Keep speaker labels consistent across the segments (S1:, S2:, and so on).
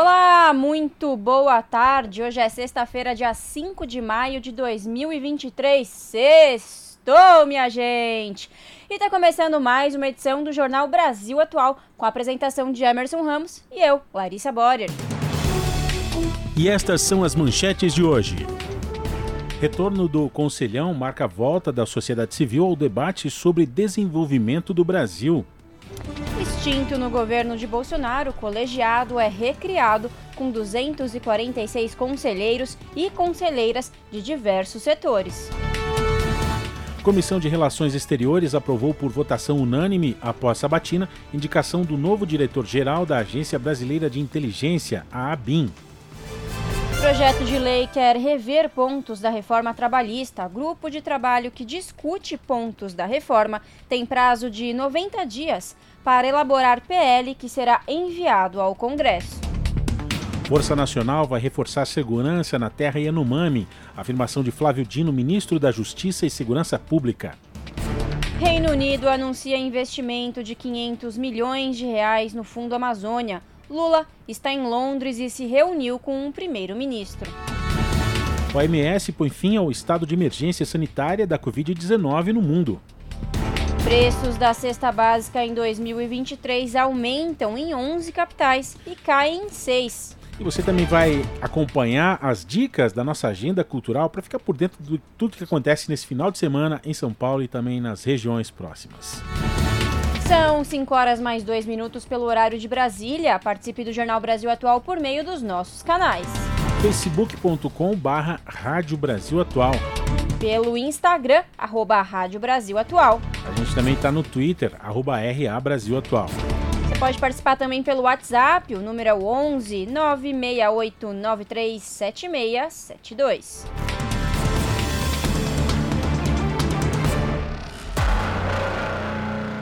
S1: Olá, muito boa tarde. Hoje é sexta-feira, dia 5 de maio de 2023. Sextou, minha gente! E está começando mais uma edição do Jornal Brasil Atual, com a apresentação de Emerson Ramos e eu, Larissa Borer.
S2: E estas são as manchetes de hoje. Retorno do Conselhão marca a volta da sociedade civil ao debate sobre desenvolvimento do Brasil.
S1: Extinto no governo de Bolsonaro, o colegiado é recriado com 246 conselheiros e conselheiras de diversos setores.
S2: Comissão de Relações Exteriores aprovou por votação unânime, após sabatina, indicação do novo diretor-geral da Agência Brasileira de Inteligência, a ABIN.
S1: Projeto de lei quer rever pontos da reforma trabalhista. Grupo de trabalho que discute pontos da reforma tem prazo de 90 dias para elaborar PL que será enviado ao Congresso.
S2: Força Nacional vai reforçar a segurança na terra Yanomami. Afirmação de Flávio Dino, ministro da Justiça e Segurança Pública.
S1: Reino Unido anuncia investimento de 500 milhões de reais no Fundo Amazônia. Lula está em Londres e se reuniu com um primeiro-ministro.
S2: O OMS põe fim ao estado de emergência sanitária da Covid-19 no mundo.
S1: Preços da cesta básica em 2023 aumentam em 11 capitais e caem em 6.
S2: E você também vai acompanhar as dicas da nossa agenda cultural para ficar por dentro de tudo que acontece nesse final de semana em São Paulo e também nas regiões próximas.
S1: São 5 horas mais 2 minutos pelo horário de Brasília. Participe do Jornal Brasil Atual por meio dos nossos canais.
S2: facebook.com barra Rádio Brasil Atual.
S1: Pelo Instagram, arroba Rádio Brasil Atual.
S2: A gente também está no Twitter, arroba RA Brasil Atual.
S1: Você pode participar também pelo WhatsApp, o número é o 11 968 937672.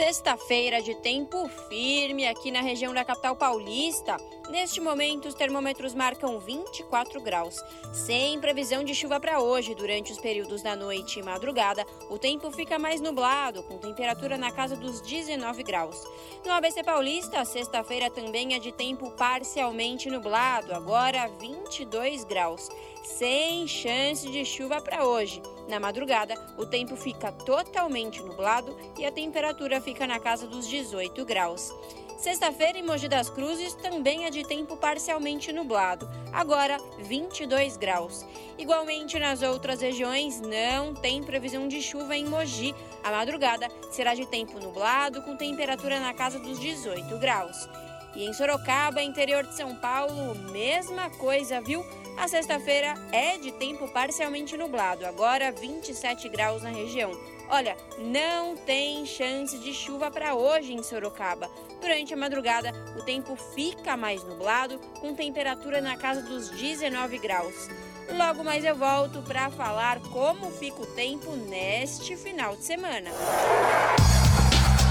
S1: Sexta-feira de tempo firme aqui na região da capital paulista. Neste momento, os termômetros marcam 24 graus. Sem previsão de chuva para hoje, durante os períodos da noite e madrugada, o tempo fica mais nublado, com temperatura na casa dos 19 graus. No ABC Paulista, sexta-feira também é de tempo parcialmente nublado, agora 22 graus. Sem chance de chuva para hoje. Na madrugada, o tempo fica totalmente nublado e a temperatura fica na casa dos 18 graus. Sexta-feira em Mogi das Cruzes também é de tempo parcialmente nublado, agora 22 graus. Igualmente nas outras regiões não tem previsão de chuva em Mogi. A madrugada será de tempo nublado com temperatura na casa dos 18 graus. E em Sorocaba, interior de São Paulo, mesma coisa, viu? A sexta-feira é de tempo parcialmente nublado, agora 27 graus na região. Olha, não tem chance de chuva para hoje em Sorocaba. Durante a madrugada, o tempo fica mais nublado, com temperatura na casa dos 19 graus. Logo mais eu volto para falar como fica o tempo neste final de semana.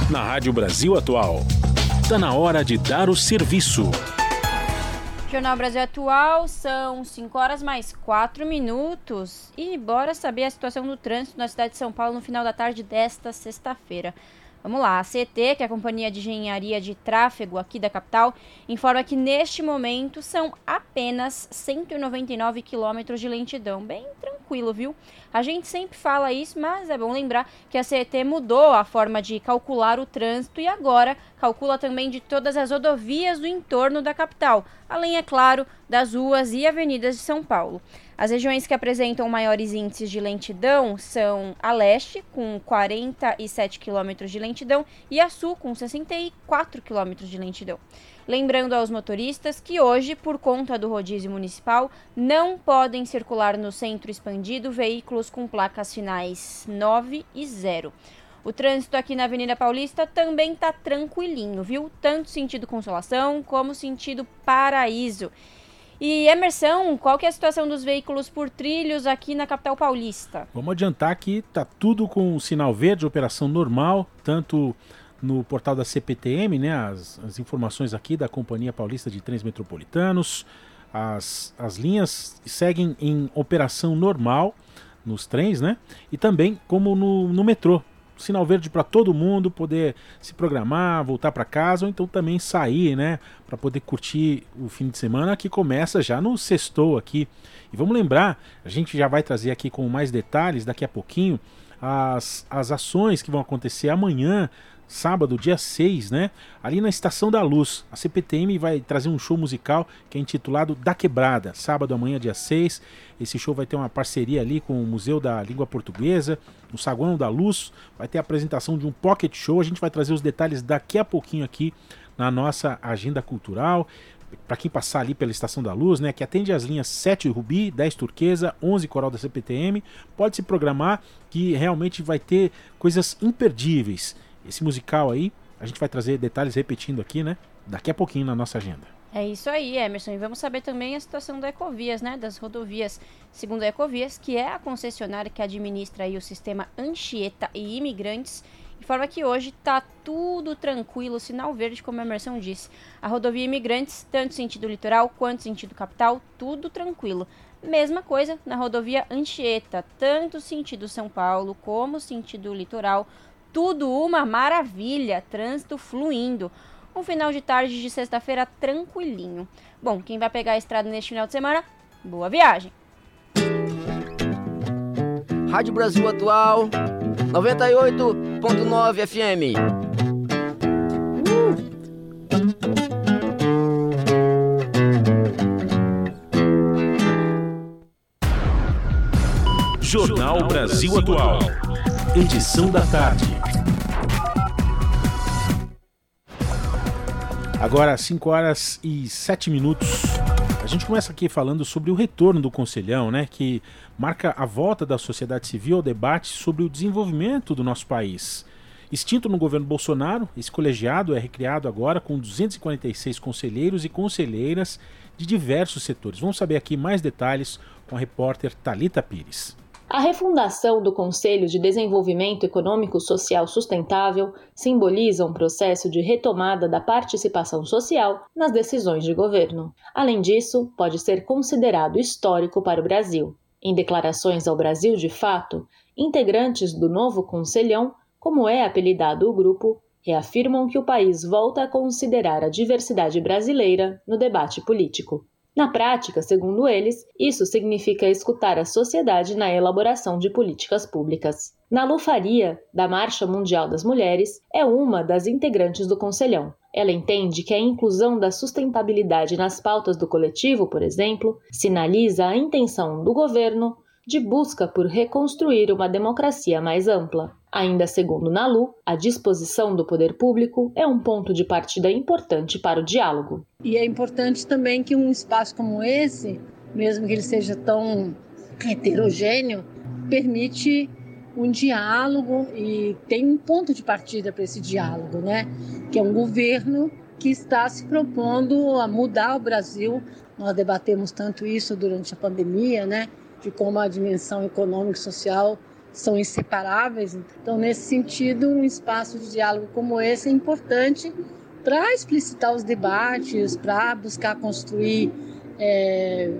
S2: Na Rádio Brasil Atual, está na hora de dar o serviço.
S1: Jornal Brasil Atual, são 5 horas mais 4 minutos. E bora saber a situação do trânsito na cidade de São Paulo no final da tarde desta sexta-feira. Vamos lá, a CT, que é a Companhia de Engenharia de Tráfego aqui da capital, informa que neste momento são apenas 199 quilômetros de lentidão. Bem tranquilo, viu? A gente sempre fala isso, mas é bom lembrar que a CET mudou a forma de calcular o trânsito e agora calcula também de todas as rodovias do entorno da capital. além, é claro, das ruas e avenidas de São Paulo. As regiões que apresentam maiores índices de lentidão são a leste, com 47 quilômetros de lentidão, e a sul, com 64 quilômetros de lentidão. Lembrando aos motoristas que hoje, por conta do rodízio municipal, não podem circular no centro expandido veículos com placas finais 9 e 0. O trânsito aqui na Avenida Paulista também está tranquilinho, viu? Tanto sentido Consolação como sentido Paraíso. E Emerson, qual que é a situação dos veículos por trilhos aqui na capital paulista?
S2: Vamos adiantar que tá tudo com sinal verde, operação normal, tanto no portal da CPTM, né, as, as informações aqui da Companhia Paulista de Trens Metropolitanos, as, as linhas seguem em operação normal nos trens, né? E também como no, no metrô sinal verde para todo mundo poder se programar, voltar para casa ou então também sair, né, para poder curtir o fim de semana que começa já no sextou aqui. E vamos lembrar, a gente já vai trazer aqui com mais detalhes daqui a pouquinho as, as ações que vão acontecer amanhã sábado, dia 6, né? Ali na Estação da Luz. A CPTM vai trazer um show musical que é intitulado Da Quebrada. Sábado, amanhã, dia 6. Esse show vai ter uma parceria ali com o Museu da Língua Portuguesa, no Saguão da Luz. Vai ter a apresentação de um pocket show. A gente vai trazer os detalhes daqui a pouquinho aqui na nossa agenda cultural. Para quem passar ali pela Estação da Luz, né, que atende as linhas 7 Rubi, 10 Turquesa, 11 Coral da CPTM, pode se programar que realmente vai ter coisas imperdíveis esse musical aí, a gente vai trazer detalhes repetindo aqui, né? Daqui a pouquinho na nossa agenda.
S1: É isso aí, Emerson. E vamos saber também a situação da Ecovias, né? Das rodovias. Segundo a Ecovias, que é a concessionária que administra aí o sistema Anchieta e Imigrantes, informa que hoje tá tudo tranquilo, sinal verde, como a Emerson disse. A rodovia Imigrantes, tanto sentido litoral quanto sentido capital, tudo tranquilo. Mesma coisa na rodovia Anchieta, tanto sentido São Paulo como sentido litoral, tudo uma maravilha, trânsito fluindo. Um final de tarde de sexta-feira tranquilinho. Bom, quem vai pegar a estrada neste final de semana, boa viagem.
S3: Rádio Brasil Atual 98.9 FM.
S2: Jornal Brasil Atual. Edição da tarde. Agora, 5 horas e 7 minutos. A gente começa aqui falando sobre o retorno do Conselhão, né, que marca a volta da sociedade civil ao debate sobre o desenvolvimento do nosso país. Extinto no governo Bolsonaro, esse colegiado é recriado agora com 246 conselheiros e conselheiras de diversos setores. Vamos saber aqui mais detalhes com a repórter Talita Pires.
S4: A refundação do Conselho de Desenvolvimento Econômico Social Sustentável simboliza um processo de retomada da participação social nas decisões de governo. Além disso, pode ser considerado histórico para o Brasil. Em declarações ao Brasil de Fato, integrantes do novo Conselhão, como é apelidado o grupo, reafirmam que o país volta a considerar a diversidade brasileira no debate político. Na prática, segundo eles, isso significa escutar a sociedade na elaboração de políticas públicas. Nalu Faria, da Marcha Mundial das Mulheres, é uma das integrantes do Conselhão. Ela entende que a inclusão da sustentabilidade nas pautas do coletivo, por exemplo, sinaliza a intenção do governo de busca por reconstruir uma democracia mais ampla. Ainda segundo Nalu, a disposição do poder público é um ponto de partida importante para o diálogo.
S5: E é importante também que um espaço como esse, mesmo que ele seja tão heterogêneo, permite um diálogo e tem um ponto de partida para esse diálogo, né? Que é um governo que está se propondo a mudar o Brasil. Nós debatemos tanto isso durante a pandemia, né? De como a dimensão econômica e social são inseparáveis. Então, nesse sentido, um espaço de diálogo como esse é importante para explicitar os debates, para buscar construir é,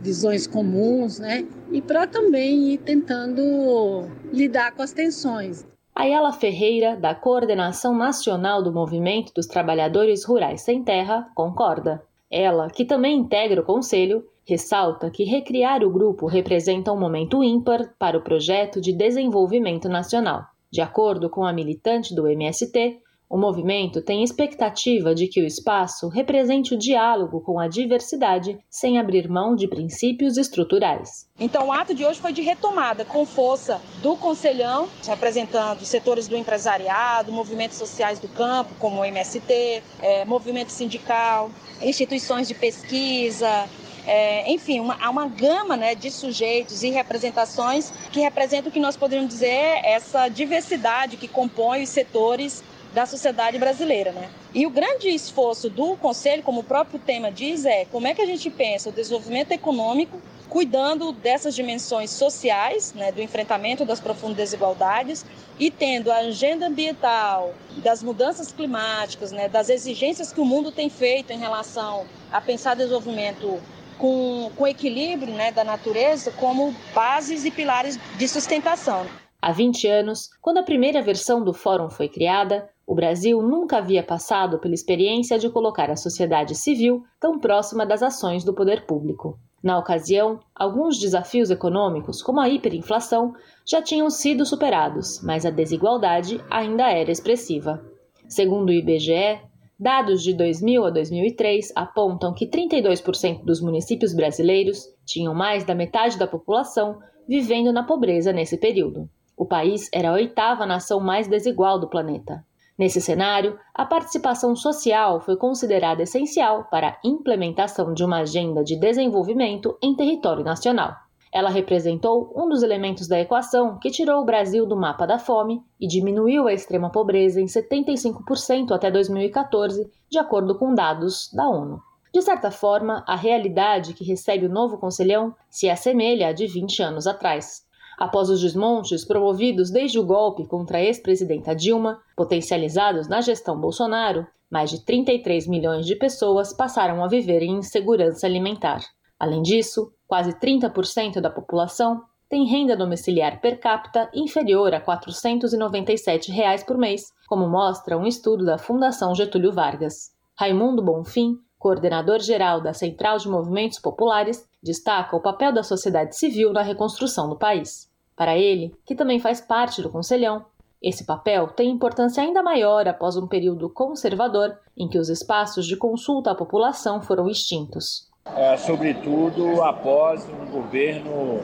S5: visões comuns, né? E para também ir tentando lidar com as tensões.
S4: Ayala Ferreira, da Coordenação Nacional do Movimento dos Trabalhadores Rurais Sem Terra, concorda. Ela, que também integra o Conselho, ressalta que recriar o grupo representa um momento ímpar para o projeto de desenvolvimento nacional. De acordo com a militante do MST, O movimento tem expectativa de que o espaço represente o diálogo com a diversidade sem abrir mão de princípios estruturais.
S6: Então, o ato de hoje foi de retomada com força do Conselhão, representando setores do empresariado, movimentos sociais do campo, como o MST, é, movimento sindical, instituições de pesquisa, é, enfim, uma, há uma gama né, de sujeitos e representações que representam o que nós poderíamos dizer essa diversidade que compõe os setores da sociedade brasileira. Né? E o grande esforço do Conselho, como o próprio tema diz, é como é que a gente pensa o desenvolvimento econômico cuidando dessas dimensões sociais, né, do enfrentamento das profundas desigualdades e tendo a agenda ambiental, das mudanças climáticas, né, das exigências que o mundo tem feito em relação a pensar desenvolvimento com, com equilíbrio né, da natureza como bases e pilares de sustentação.
S4: Há 20 anos, quando a primeira versão do fórum foi criada, o Brasil nunca havia passado pela experiência de colocar a sociedade civil tão próxima das ações do poder público. Na ocasião, alguns desafios econômicos, como a hiperinflação, já tinham sido superados, mas a desigualdade ainda era expressiva. Segundo o IBGE, Dados de 2000 a 2003 apontam que 32% dos municípios brasileiros tinham mais da metade da população vivendo na pobreza nesse período. O país era a oitava nação mais desigual do planeta. Nesse cenário, a participação social foi considerada essencial para a implementação de uma agenda de desenvolvimento em território nacional. Ela representou um dos elementos da equação que tirou o Brasil do mapa da fome e diminuiu a extrema pobreza em 75% até 2014, de acordo com dados da ONU. De certa forma, a realidade que recebe o novo conselhão se assemelha à de 20 anos atrás. Após os desmontes promovidos desde o golpe contra a ex-presidenta Dilma, potencializados na gestão Bolsonaro, mais de 33 milhões de pessoas passaram a viver em insegurança alimentar. Além disso, quase 30% da população tem renda domiciliar per capita inferior a 497 reais por mês, como mostra um estudo da Fundação Getúlio Vargas. Raimundo Bonfim, coordenador geral da Central de Movimentos Populares, destaca o papel da sociedade civil na reconstrução do país. Para ele, que também faz parte do Conselhão, esse papel tem importância ainda maior após um período conservador em que os espaços de consulta à população foram extintos
S7: é, sobretudo após um governo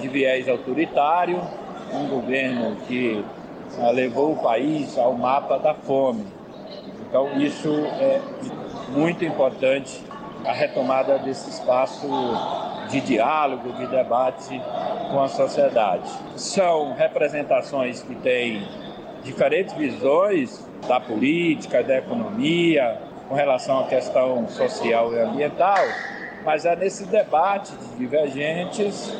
S7: de viés autoritário, um governo que é, levou o país ao mapa da fome. Então, isso é muito importante, a retomada desse espaço de diálogo, de debate com a sociedade. São representações que têm diferentes visões da política, da economia, com relação à questão social e ambiental, mas é nesse debate de divergentes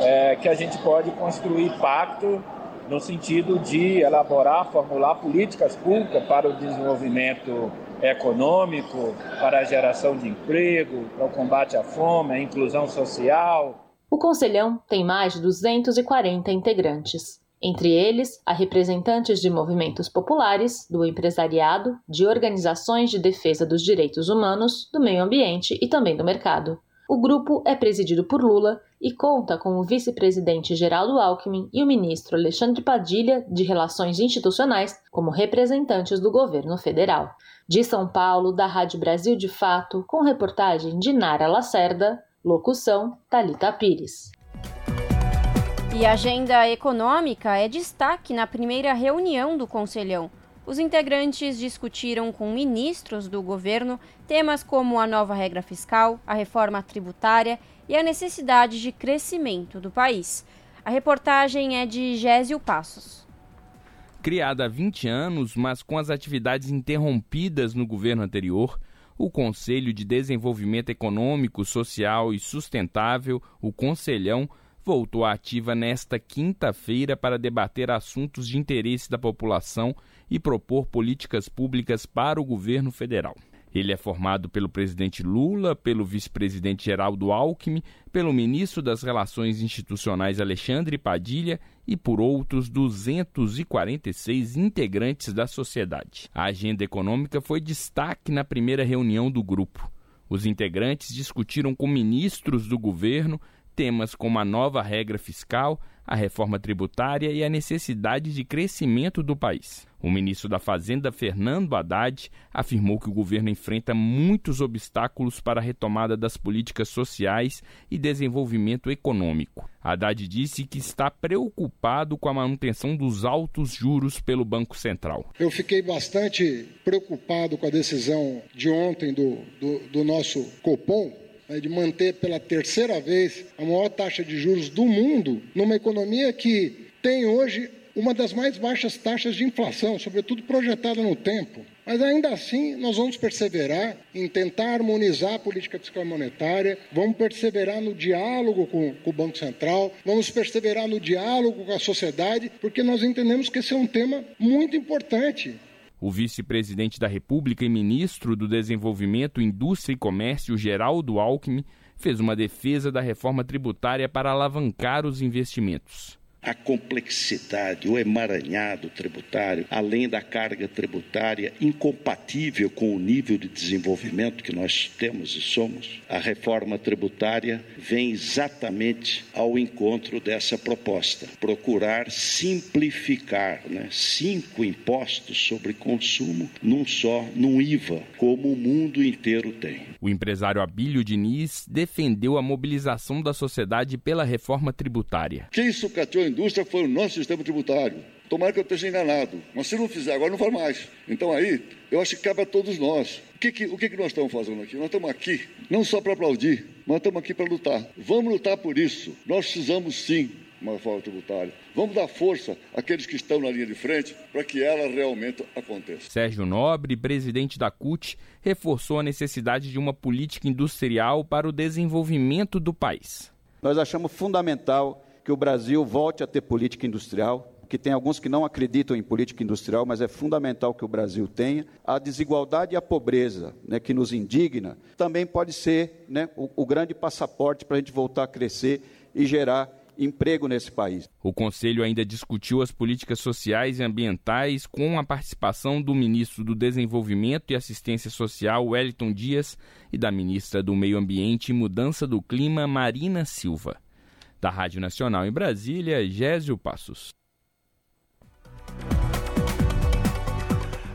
S7: é, que a gente pode construir pacto no sentido de elaborar, formular políticas públicas para o desenvolvimento econômico, para a geração de emprego, para o combate à fome, à inclusão social.
S4: O Conselhão tem mais de 240 integrantes entre eles a representantes de movimentos populares, do empresariado, de organizações de defesa dos direitos humanos, do meio ambiente e também do mercado. O grupo é presidido por Lula e conta com o vice-presidente Geraldo Alckmin e o ministro Alexandre Padilha de Relações Institucionais como representantes do governo federal. De São Paulo, da Rádio Brasil de Fato, com reportagem de Nara Lacerda, locução Talita Pires.
S1: E a agenda econômica é destaque na primeira reunião do Conselhão. Os integrantes discutiram com ministros do governo temas como a nova regra fiscal, a reforma tributária e a necessidade de crescimento do país. A reportagem é de Gésio Passos.
S8: Criada há 20 anos, mas com as atividades interrompidas no governo anterior, o Conselho de Desenvolvimento Econômico, Social e Sustentável, o Conselhão, voltou à ativa nesta quinta-feira para debater assuntos de interesse da população e propor políticas públicas para o governo federal. Ele é formado pelo presidente Lula, pelo vice-presidente Geraldo Alckmin, pelo ministro das Relações Institucionais Alexandre Padilha e por outros 246 integrantes da sociedade. A agenda econômica foi destaque na primeira reunião do grupo. Os integrantes discutiram com ministros do governo temas como a nova regra fiscal, a reforma tributária e a necessidade de crescimento do país. O ministro da Fazenda, Fernando Haddad, afirmou que o governo enfrenta muitos obstáculos para a retomada das políticas sociais e desenvolvimento econômico. Haddad disse que está preocupado com a manutenção dos altos juros pelo Banco Central.
S9: Eu fiquei bastante preocupado com a decisão de ontem do, do, do nosso Copom de manter pela terceira vez a maior taxa de juros do mundo numa economia que tem hoje uma das mais baixas taxas de inflação, sobretudo projetada no tempo. Mas ainda assim, nós vamos perseverar em tentar harmonizar a política fiscal e monetária, vamos perseverar no diálogo com, com, o Banco Central, vamos perseverar no diálogo com a sociedade, porque nós entendemos que esse é um tema muito importante.
S8: O vice-presidente da República e ministro do Desenvolvimento, Indústria e Comércio, Geraldo Alckmin, fez uma defesa da reforma tributária para alavancar os investimentos
S10: a complexidade, o emaranhado tributário, além da carga tributária incompatível com o nível de desenvolvimento que nós temos e somos, a reforma tributária vem exatamente ao encontro dessa proposta. Procurar simplificar né, cinco impostos sobre consumo num só, num IVA, como o mundo inteiro tem.
S8: O empresário Abílio Diniz defendeu a mobilização da sociedade pela reforma tributária.
S11: Quem sucateou indústria foi o nosso sistema tributário. Tomara que eu esteja enganado. Mas se não fizer agora, não faz mais. Então aí, eu acho que cabe a todos nós. O que, que, o que, que nós estamos fazendo aqui? Nós estamos aqui não só para aplaudir, mas estamos aqui para lutar. Vamos lutar por isso. Nós precisamos sim uma reforma tributária. Vamos dar força àqueles que estão na linha de frente para que ela realmente aconteça.
S8: Sérgio Nobre, presidente da CUT, reforçou a necessidade de uma política industrial para o desenvolvimento do país.
S3: Nós achamos fundamental que o Brasil volte a ter política industrial, que tem alguns que não acreditam em política industrial, mas é fundamental que o Brasil tenha. A desigualdade e a pobreza, né, que nos indigna, também pode ser né, o, o grande passaporte para a gente voltar a crescer e gerar emprego nesse país.
S8: O Conselho ainda discutiu as políticas sociais e ambientais com a participação do ministro do Desenvolvimento e Assistência Social, Wellington Dias, e da ministra do Meio Ambiente e Mudança do Clima, Marina Silva. Da Rádio Nacional em Brasília, Gésio Passos.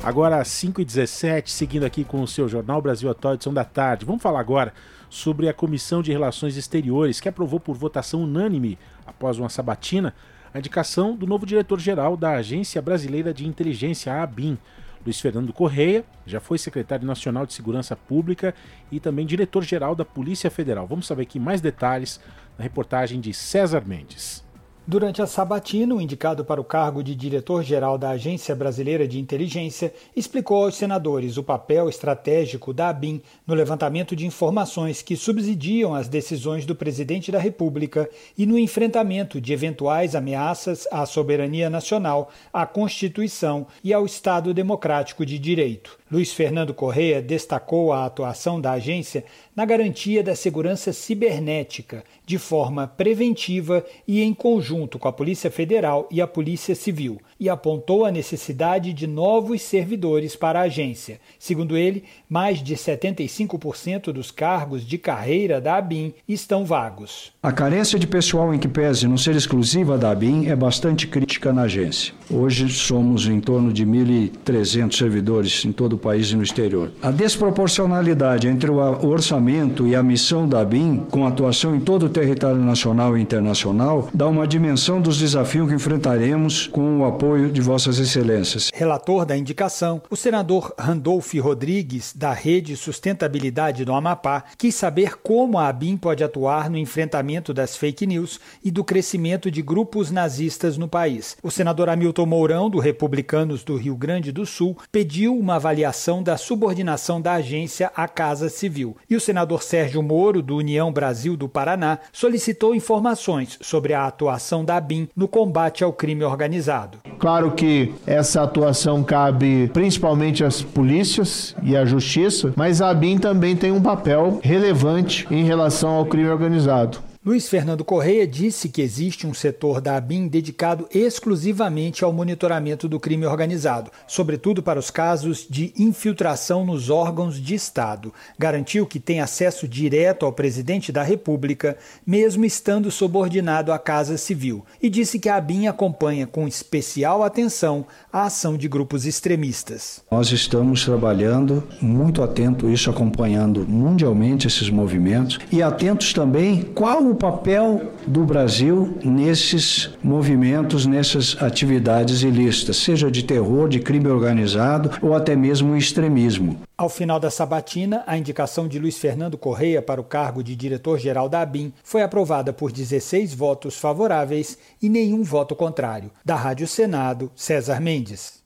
S2: Agora, às 5h17, seguindo aqui com o seu Jornal Brasil Atual, edição da tarde. Vamos falar agora sobre a Comissão de Relações Exteriores, que aprovou por votação unânime, após uma sabatina, a indicação do novo diretor-geral da Agência Brasileira de Inteligência, a ABIN. Luiz Fernando Correia já foi secretário nacional de Segurança Pública e também diretor-geral da Polícia Federal. Vamos saber aqui mais detalhes na reportagem de César Mendes.
S12: Durante a sabatina, o indicado para o cargo de diretor-geral da Agência Brasileira de Inteligência explicou aos senadores o papel estratégico da ABIN no levantamento de informações que subsidiam as decisões do presidente da República e no enfrentamento de eventuais ameaças à soberania nacional, à Constituição e ao Estado Democrático de Direito. Luiz Fernando Correia destacou a atuação da agência na garantia da segurança cibernética, de forma preventiva e em conjunto com a Polícia Federal e a Polícia Civil, e apontou a necessidade de novos servidores para a agência. Segundo ele, mais de 75% dos cargos de carreira da ABIN estão vagos.
S13: A carência de pessoal em que pese não ser exclusiva da ABIN é bastante crítica na agência. Hoje somos em torno de 1.300 servidores em todo o país e no exterior. A desproporcionalidade entre o orçamento e a missão da ABIN, com atuação em todo o território nacional e internacional, dá uma dimensão dos desafios que enfrentaremos com o apoio de Vossas Excelências.
S12: Relator da indicação, o senador Randolph Rodrigues, da Rede Sustentabilidade do Amapá, quis saber como a ABIN pode atuar no enfrentamento das fake news e do crescimento de grupos nazistas no país. O senador Hamilton Mourão, do Republicanos do Rio Grande do Sul, pediu uma avaliação da subordinação da agência à Casa Civil. E o senador Sérgio Moro, do União Brasil do Paraná, solicitou informações sobre a atuação da ABIN no combate ao crime organizado.
S14: Claro que essa atuação cabe principalmente às polícias e à justiça, mas a ABIN também tem um papel relevante em relação ao crime organizado.
S12: Luiz Fernando Correia disse que existe um setor da ABIN dedicado exclusivamente ao monitoramento do crime organizado, sobretudo para os casos de infiltração nos órgãos de Estado. Garantiu que tem acesso direto ao presidente da República, mesmo estando subordinado à Casa Civil, e disse que a ABIN acompanha com especial atenção a ação de grupos extremistas.
S13: Nós estamos trabalhando muito atento isso, acompanhando mundialmente esses movimentos e atentos também qual o papel do Brasil nesses movimentos, nessas atividades ilícitas, seja de terror, de crime organizado ou até mesmo extremismo.
S12: Ao final da sabatina, a indicação de Luiz Fernando Correia para o cargo de diretor-geral da ABIN foi aprovada por 16 votos favoráveis e nenhum voto contrário. Da Rádio Senado, César Mendes.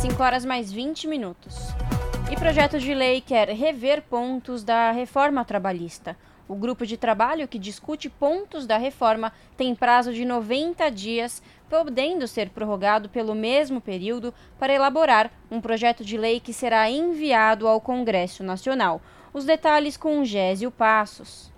S1: 5 horas mais 20 minutos. E projeto de lei quer rever pontos da reforma trabalhista. O grupo de trabalho que discute pontos da reforma tem prazo de 90 dias, podendo ser prorrogado pelo mesmo período para elaborar um projeto de lei que será enviado ao Congresso Nacional. Os detalhes com Gésio Passos.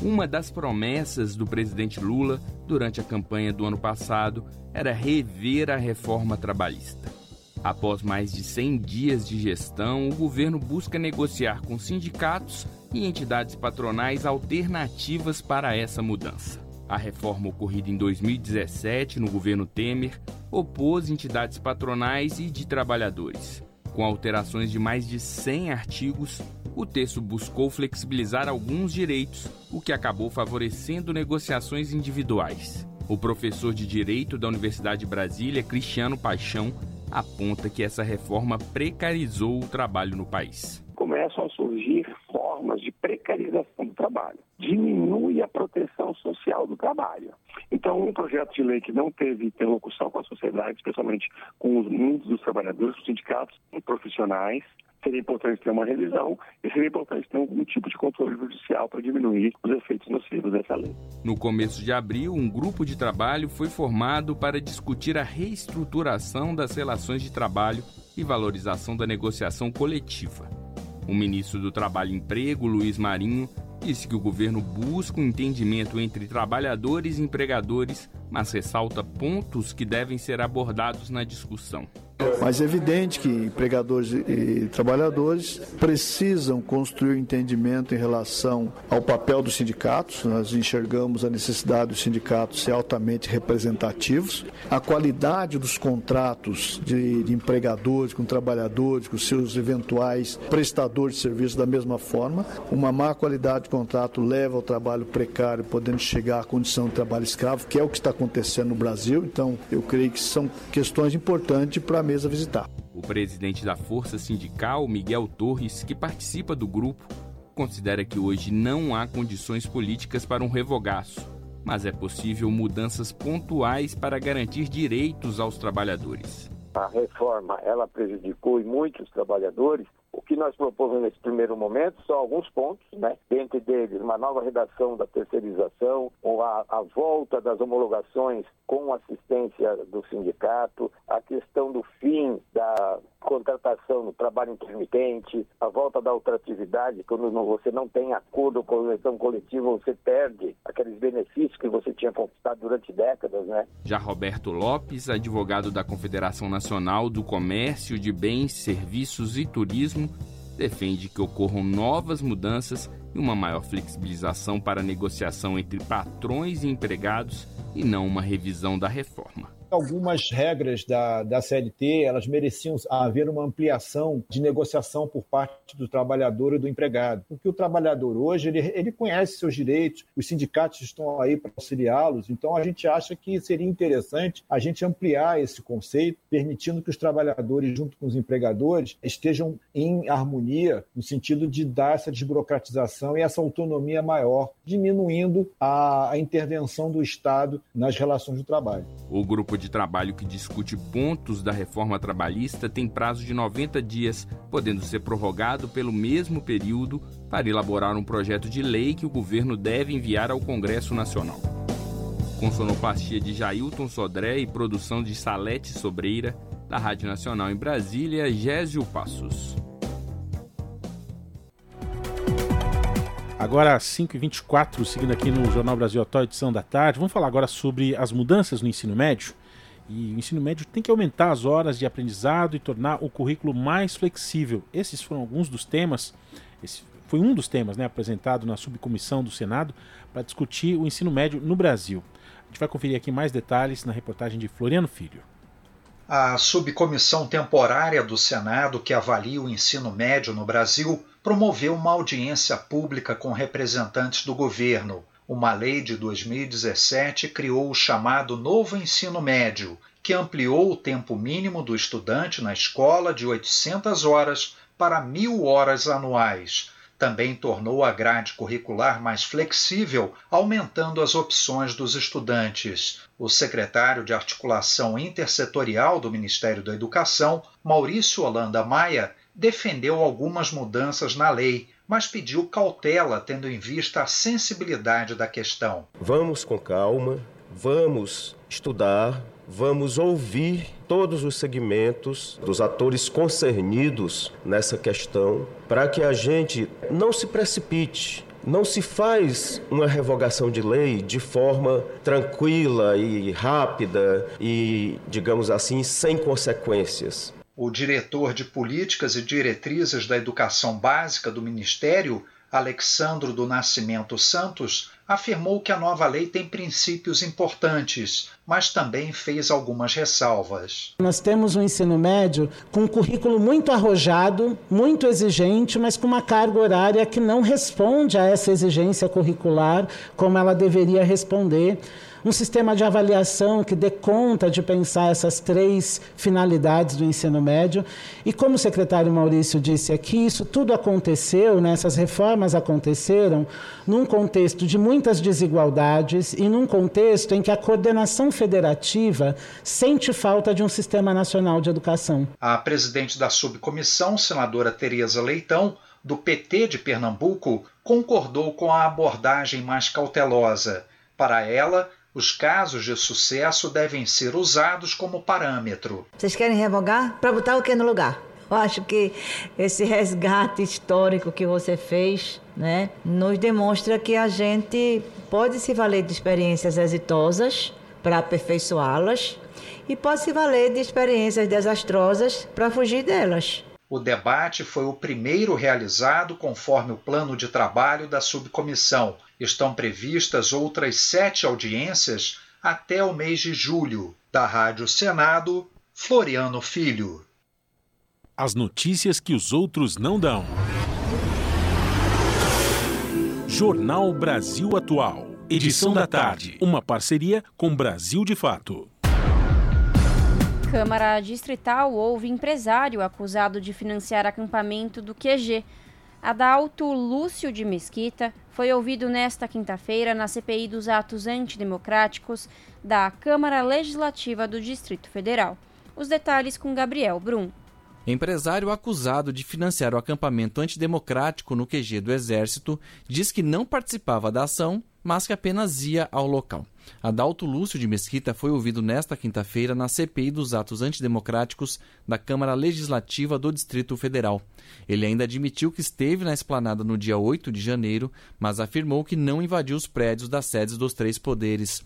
S8: Uma das promessas do presidente Lula durante a campanha do ano passado era rever a reforma trabalhista. Após mais de 100 dias de gestão, o governo busca negociar com sindicatos e entidades patronais alternativas para essa mudança. A reforma ocorrida em 2017 no governo Temer opôs entidades patronais e de trabalhadores. Com alterações de mais de 100 artigos, o texto buscou flexibilizar alguns direitos, o que acabou favorecendo negociações individuais. O professor de Direito da Universidade de Brasília, Cristiano Paixão, aponta que essa reforma precarizou o trabalho no país.
S15: Começam a surgir formas de precarização do trabalho. Diminui a proteção social do trabalho. Então, um projeto de lei que não teve interlocução com a sociedade, especialmente com os mundos dos trabalhadores, os sindicatos e profissionais, seria importante ter uma revisão e seria importante ter algum tipo de controle judicial para diminuir os efeitos nocivos dessa lei.
S8: No começo de abril, um grupo de trabalho foi formado para discutir a reestruturação das relações de trabalho e valorização da negociação coletiva. O ministro do Trabalho e Emprego, Luiz Marinho, disse que o governo busca um entendimento entre trabalhadores e empregadores, mas ressalta pontos que devem ser abordados na discussão.
S16: Mas é evidente que empregadores e trabalhadores precisam construir um entendimento em relação ao papel dos sindicatos. Nós enxergamos a necessidade dos sindicatos ser altamente representativos, a qualidade dos contratos de, de empregadores com trabalhadores, com seus eventuais prestadores de serviço da mesma forma. Uma má qualidade de contrato leva ao trabalho precário, podendo chegar à condição de trabalho escravo, que é o que está acontecendo no Brasil. Então, eu creio que são questões importantes para a mesa visitar.
S8: O presidente da Força Sindical, Miguel Torres, que participa do grupo, considera que hoje não há condições políticas para um revogaço, mas é possível mudanças pontuais para garantir direitos aos trabalhadores.
S15: A reforma, ela prejudicou e muitos trabalhadores o que nós propomos nesse primeiro momento são alguns pontos, né? dentre deles uma nova redação da terceirização, ou a, a volta das homologações com assistência do sindicato, a questão do fim da contratação no trabalho intermitente, a volta da ultratividade, quando você não tem acordo com a eleição coletiva, você perde aqueles benefícios que você tinha conquistado durante décadas, né?
S8: Já Roberto Lopes, advogado da Confederação Nacional do Comércio de Bens, Serviços e Turismo, defende que ocorram novas mudanças e uma maior flexibilização para a negociação entre patrões e empregados e não uma revisão da reforma
S17: algumas regras da, da CLT elas mereciam haver uma ampliação de negociação por parte do trabalhador e do empregado. Porque o trabalhador hoje ele, ele conhece seus direitos, os sindicatos estão aí para auxiliá-los, então a gente acha que seria interessante a gente ampliar esse conceito, permitindo que os trabalhadores, junto com os empregadores, estejam em harmonia no sentido de dar essa desburocratização e essa autonomia maior, diminuindo a, a intervenção do Estado nas relações do trabalho.
S8: O grupo de trabalho que discute pontos da reforma trabalhista tem prazo de 90 dias, podendo ser prorrogado pelo mesmo período para elaborar um projeto de lei que o governo deve enviar ao Congresso Nacional. Com sonoplastia de Jailton Sodré e produção de Salete Sobreira, da Rádio Nacional em Brasília, Gésio Passos.
S2: Agora, 5h24, seguindo aqui no Jornal Brasil Atual, edição da tarde, vamos falar agora sobre as mudanças no ensino médio. E o ensino médio tem que aumentar as horas de aprendizado e tornar o currículo mais flexível. Esses foram alguns dos temas, esse foi um dos temas né, apresentado na subcomissão do Senado para discutir o ensino médio no Brasil. A gente vai conferir aqui mais detalhes na reportagem de Floriano Filho.
S18: A subcomissão temporária do Senado que avalia o ensino médio no Brasil promoveu uma audiência pública com representantes do governo. Uma lei de 2017 criou o chamado Novo Ensino Médio, que ampliou o tempo mínimo do estudante na escola de 800 horas para mil horas anuais. Também tornou a grade curricular mais flexível, aumentando as opções dos estudantes. O secretário de Articulação Intersetorial do Ministério da Educação, Maurício Holanda Maia, defendeu algumas mudanças na lei, mas pediu cautela, tendo em vista a sensibilidade da questão.
S19: Vamos com calma, vamos estudar, vamos ouvir todos os segmentos dos atores concernidos nessa questão, para que a gente não se precipite, não se faz uma revogação de lei de forma tranquila e rápida e, digamos assim, sem consequências.
S18: O diretor de Políticas e Diretrizes da Educação Básica do Ministério, Alexandro do Nascimento Santos, afirmou que a nova lei tem princípios importantes, mas também fez algumas ressalvas.
S20: Nós temos um ensino médio com um currículo muito arrojado, muito exigente, mas com uma carga horária que não responde a essa exigência curricular como ela deveria responder um sistema de avaliação que dê conta de pensar essas três finalidades do ensino médio. E como o secretário Maurício disse aqui, isso tudo aconteceu, né, essas reformas aconteceram num contexto de muitas desigualdades e num contexto em que a coordenação federativa sente falta de um sistema nacional de educação.
S18: A presidente da subcomissão, senadora Tereza Leitão, do PT de Pernambuco, concordou com a abordagem mais cautelosa. Para ela, os casos de sucesso devem ser usados como parâmetro.
S16: Vocês querem revogar? Para botar o que no lugar? Eu acho que esse resgate histórico que você fez né, nos demonstra que a gente pode se valer de experiências exitosas para aperfeiçoá-las e pode se valer de experiências desastrosas para fugir delas.
S18: O debate foi o primeiro realizado conforme o plano de trabalho da subcomissão. Estão previstas outras sete audiências até o mês de julho. Da Rádio Senado, Floriano Filho.
S21: As notícias que os outros não dão. Jornal Brasil Atual. Edição da tarde. Uma parceria com Brasil de Fato.
S1: Câmara Distrital houve empresário acusado de financiar acampamento do QG. Adalto Lúcio de Mesquita foi ouvido nesta quinta-feira na CPI dos atos antidemocráticos da Câmara Legislativa do Distrito Federal. Os detalhes com Gabriel Brum.
S22: Empresário acusado de financiar o acampamento antidemocrático no QG do Exército diz que não participava da ação, mas que apenas ia ao local. Adalto Lúcio de Mesquita foi ouvido nesta quinta-feira na CPI dos atos antidemocráticos da Câmara Legislativa do Distrito Federal. Ele ainda admitiu que esteve na esplanada no dia 8 de janeiro, mas afirmou que não invadiu os prédios das sedes dos três poderes.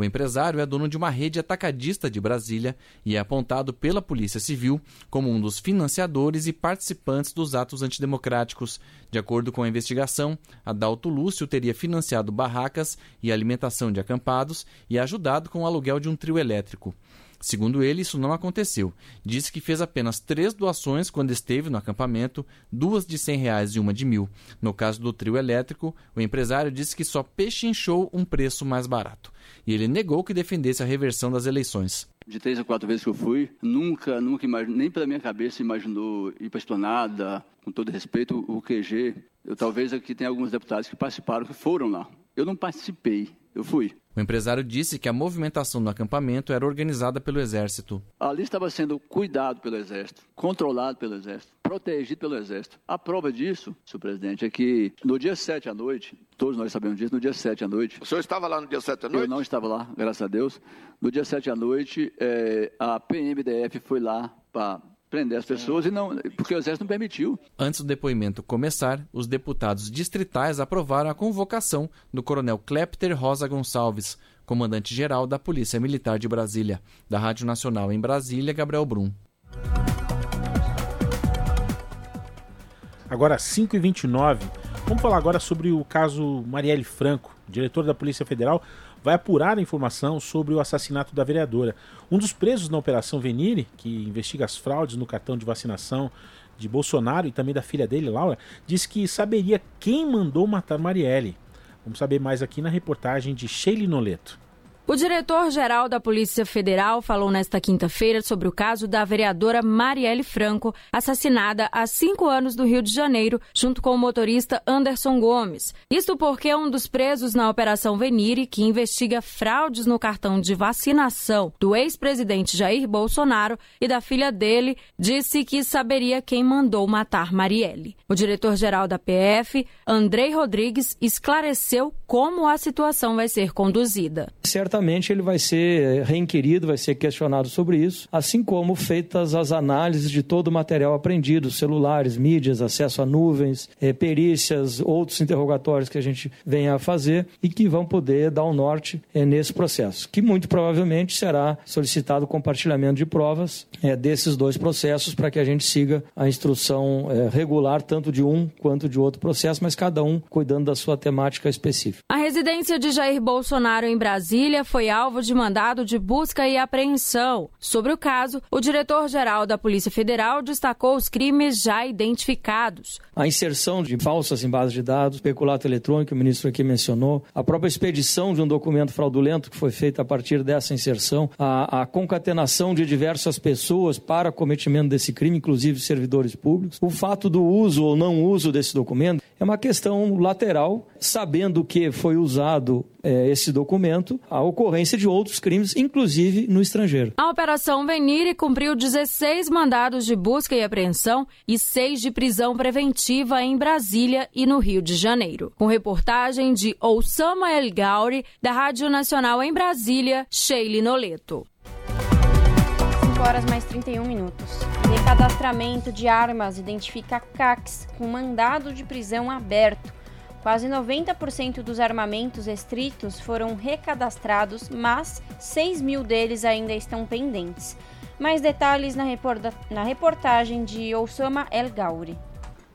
S22: O empresário é dono de uma rede atacadista de Brasília e é apontado pela Polícia Civil como um dos financiadores e participantes dos atos antidemocráticos. De acordo com a investigação, Adalto Lúcio teria financiado barracas e alimentação de acampados e ajudado com o aluguel de um trio elétrico. Segundo ele, isso não aconteceu. Disse que fez apenas três doações quando esteve no acampamento, duas de cem reais e uma de mil. No caso do trio elétrico, o empresário disse que só pechinchou um preço mais barato. E ele negou que defendesse a reversão das eleições.
S23: De três a quatro vezes que eu fui, nunca, nunca imaginei, nem pela minha cabeça imaginou ir para a esplanada, com todo respeito, o QG. Eu, talvez aqui tenha alguns deputados que participaram, que foram lá. Eu não participei, eu fui.
S22: O empresário disse que a movimentação no acampamento era organizada pelo Exército.
S23: Ali estava sendo cuidado pelo Exército, controlado pelo Exército, protegido pelo Exército. A prova disso, senhor presidente, é que no dia 7 à noite, todos nós sabemos disso, no dia 7 à noite.
S24: O senhor estava lá no dia 7 à noite?
S23: Eu não estava lá, graças a Deus. No dia 7 à noite, é, a PMDF foi lá para prender as pessoas e não, porque o Exército não permitiu.
S8: Antes do depoimento começar, os deputados distritais aprovaram a convocação do coronel Klepter Rosa Gonçalves, comandante-geral da Polícia Militar de Brasília. Da Rádio Nacional em Brasília, Gabriel Brum.
S2: Agora, 5h29, vamos falar agora sobre o caso Marielle Franco, diretor da Polícia Federal, vai apurar a informação sobre o assassinato da vereadora. Um dos presos na Operação Venire, que investiga as fraudes no cartão de vacinação de Bolsonaro e também da filha dele, Laura, disse que saberia quem mandou matar Marielle. Vamos saber mais aqui na reportagem de Sheila Noleto.
S25: O diretor-geral da Polícia Federal falou nesta quinta-feira sobre o caso da vereadora Marielle Franco, assassinada há cinco anos no Rio de Janeiro, junto com o motorista Anderson Gomes. Isto porque um dos presos na Operação Venire, que investiga fraudes no cartão de vacinação do ex-presidente Jair Bolsonaro e da filha dele, disse que saberia quem mandou matar Marielle. O diretor-geral da PF, Andrei Rodrigues, esclareceu como a situação vai ser conduzida.
S26: Certa certamente ele vai ser reinquirido, vai ser questionado sobre isso, assim como feitas as análises de todo o material apreendido, celulares, mídias, acesso a nuvens, eh, perícias, outros interrogatórios que a gente venha a fazer e que vão poder dar um norte eh, nesse processo, que muito provavelmente será solicitado compartilhamento de provas eh, desses dois processos para que a gente siga a instrução regular tanto de um quanto de outro processo, mas cada um cuidando da sua temática específica.
S25: A residência de Jair Bolsonaro em Brasília foi alvo de mandado de busca e apreensão. Sobre o caso, o diretor-geral da Polícia Federal destacou os crimes já identificados.
S26: A inserção de falsas em bases de dados, peculato eletrônico, o ministro aqui mencionou, a própria expedição de um documento fraudulento que foi feita a partir dessa inserção, a, a concatenação de diversas pessoas para cometimento desse crime, inclusive servidores públicos, o fato do uso ou não uso desse documento é uma questão lateral, sabendo que foi usado é, esse documento, a ocorrência de outros crimes, inclusive no estrangeiro.
S25: A Operação Venire cumpriu 16 mandados de busca e apreensão e seis de prisão preventiva em Brasília e no Rio de Janeiro. Com reportagem de Oussama El Gauri, da Rádio Nacional em Brasília, Sheila Noleto.
S1: 5 horas mais 31 minutos. Recadastramento de armas identifica CACs com mandado de prisão aberto. Quase 90% dos armamentos restritos foram recadastrados, mas 6 mil deles ainda estão pendentes. Mais detalhes na, reporta na reportagem de Osama El Gauri.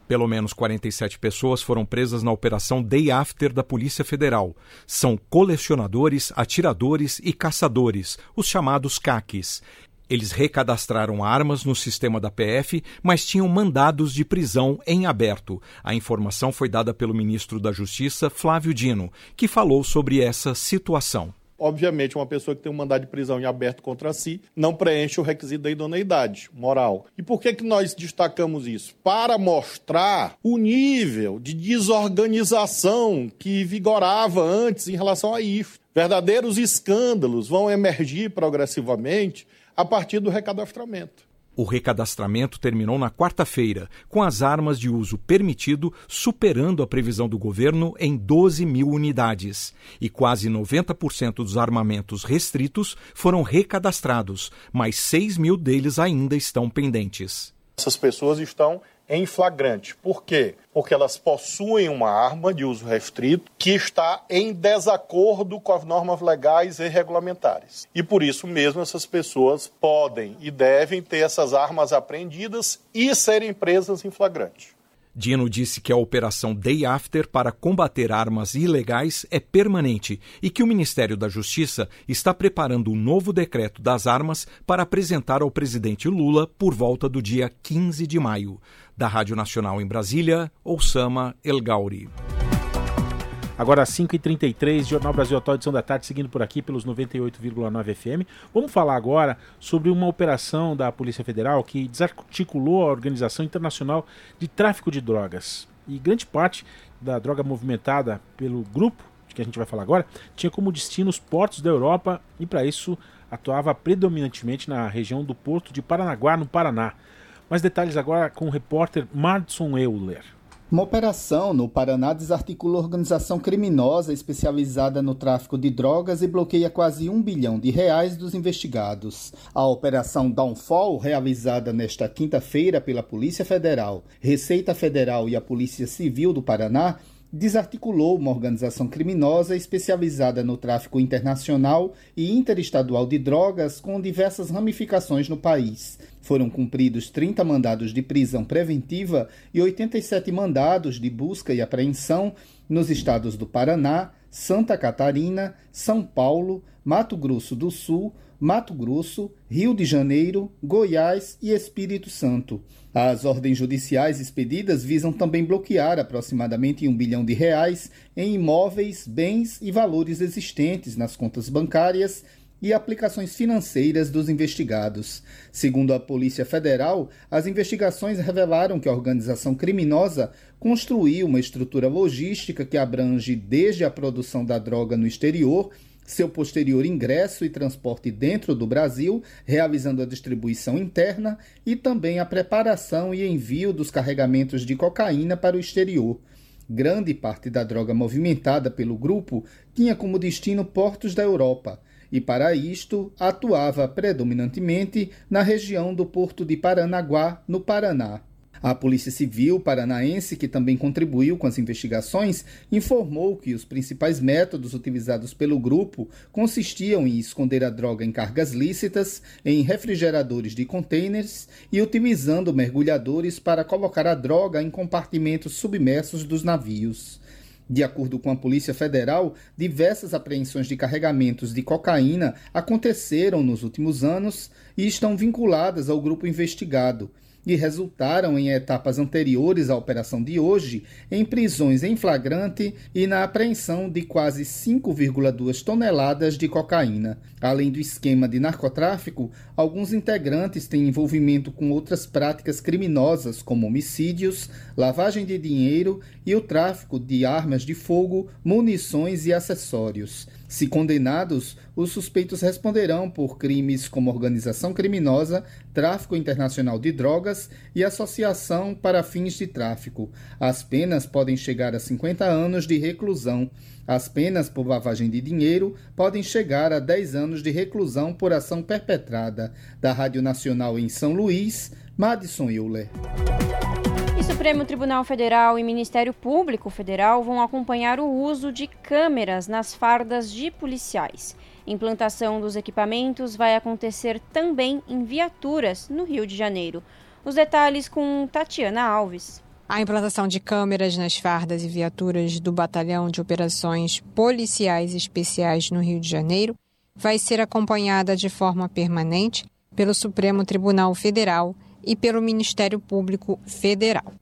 S27: Pelo menos 47 pessoas foram presas na Operação Day After da Polícia Federal. São colecionadores, atiradores e caçadores, os chamados CACs. Eles recadastraram armas no sistema da PF, mas tinham mandados de prisão em aberto. A informação foi dada pelo ministro da Justiça, Flávio Dino, que falou sobre essa situação.
S28: Obviamente, uma pessoa que tem um mandado de prisão em aberto contra si não preenche o requisito da idoneidade moral. E por que, que nós destacamos isso? Para mostrar o nível de desorganização que vigorava antes em relação a isso. Verdadeiros escândalos vão emergir progressivamente a partir do recadastramento.
S27: O recadastramento terminou na quarta-feira, com as armas de uso permitido superando a previsão do governo em 12 mil unidades. E quase 90% dos armamentos restritos foram recadastrados, mas 6 mil deles ainda estão pendentes.
S28: Essas pessoas estão em flagrante. Por quê? Porque elas possuem uma arma de uso restrito que está em desacordo com as normas legais e regulamentares. E por isso mesmo essas pessoas podem e devem ter essas armas apreendidas e serem presas em flagrante.
S27: Dino disse que a operação Day After para combater armas ilegais é permanente e que o Ministério da Justiça está preparando um novo decreto das armas para apresentar ao presidente Lula por volta do dia 15 de maio. Da Rádio Nacional em Brasília, Oussama El Gauri.
S2: Agora às 5h33, Jornal Brasil Atual, edição da tarde, seguindo por aqui pelos 98,9 FM. Vamos falar agora sobre uma operação da Polícia Federal que desarticulou a Organização Internacional de Tráfico de Drogas. E grande parte da droga movimentada pelo grupo, que a gente vai falar agora, tinha como destino os portos da Europa e, para isso, atuava predominantemente na região do porto de Paranaguá, no Paraná. Mais detalhes agora com o repórter Madison Euler.
S29: Uma operação no Paraná desarticula organização criminosa especializada no tráfico de drogas e bloqueia quase um bilhão de reais dos investigados. A operação Downfall, realizada nesta quinta-feira pela Polícia Federal, Receita Federal e a Polícia Civil do Paraná, desarticulou uma organização criminosa especializada no tráfico internacional e interestadual de drogas com diversas ramificações no país. Foram cumpridos 30 mandados de prisão preventiva e 87 mandados de busca e apreensão nos estados do Paraná, Santa Catarina, São Paulo, Mato Grosso do Sul, Mato Grosso, Rio de Janeiro, Goiás e Espírito Santo. As ordens judiciais expedidas visam também bloquear aproximadamente um bilhão de reais em imóveis, bens e valores existentes nas contas bancárias e aplicações financeiras dos investigados. Segundo a Polícia Federal, as investigações revelaram que a organização criminosa construiu uma estrutura logística que abrange desde a produção da droga no exterior seu posterior ingresso e transporte dentro do Brasil, realizando a distribuição interna e também a preparação e envio dos carregamentos de cocaína para o exterior. Grande parte da droga movimentada pelo grupo tinha como destino portos da Europa e, para isto, atuava predominantemente na região do porto de Paranaguá, no Paraná. A Polícia Civil paranaense, que também contribuiu com as investigações, informou que os principais métodos utilizados pelo grupo consistiam em esconder a droga em cargas lícitas, em refrigeradores de contêineres e utilizando mergulhadores para colocar a droga em compartimentos submersos dos navios. De acordo com a Polícia Federal, diversas apreensões de carregamentos de cocaína aconteceram nos últimos anos e estão vinculadas ao grupo investigado e resultaram em etapas anteriores à operação de hoje em prisões em flagrante e na apreensão de quase 5,2 toneladas de cocaína. Além do esquema de narcotráfico, alguns integrantes têm envolvimento com outras práticas criminosas, como homicídios, lavagem de dinheiro e o tráfico de armas de fogo, munições e acessórios. Se condenados, os suspeitos responderão por crimes como organização criminosa, tráfico internacional de drogas e associação para fins de tráfico. As penas podem chegar a 50 anos de reclusão. As penas por lavagem de dinheiro podem chegar a 10 anos de reclusão por ação perpetrada. Da Rádio Nacional em São Luís, Madison Euler.
S1: Supremo Tribunal Federal e Ministério Público Federal vão acompanhar o uso de câmeras nas fardas de policiais. Implantação dos equipamentos vai acontecer também em viaturas no Rio de Janeiro. Os detalhes com Tatiana Alves.
S30: A implantação de câmeras nas fardas e viaturas do Batalhão de Operações Policiais Especiais no Rio de Janeiro vai ser acompanhada de forma permanente pelo Supremo Tribunal Federal e pelo Ministério Público Federal.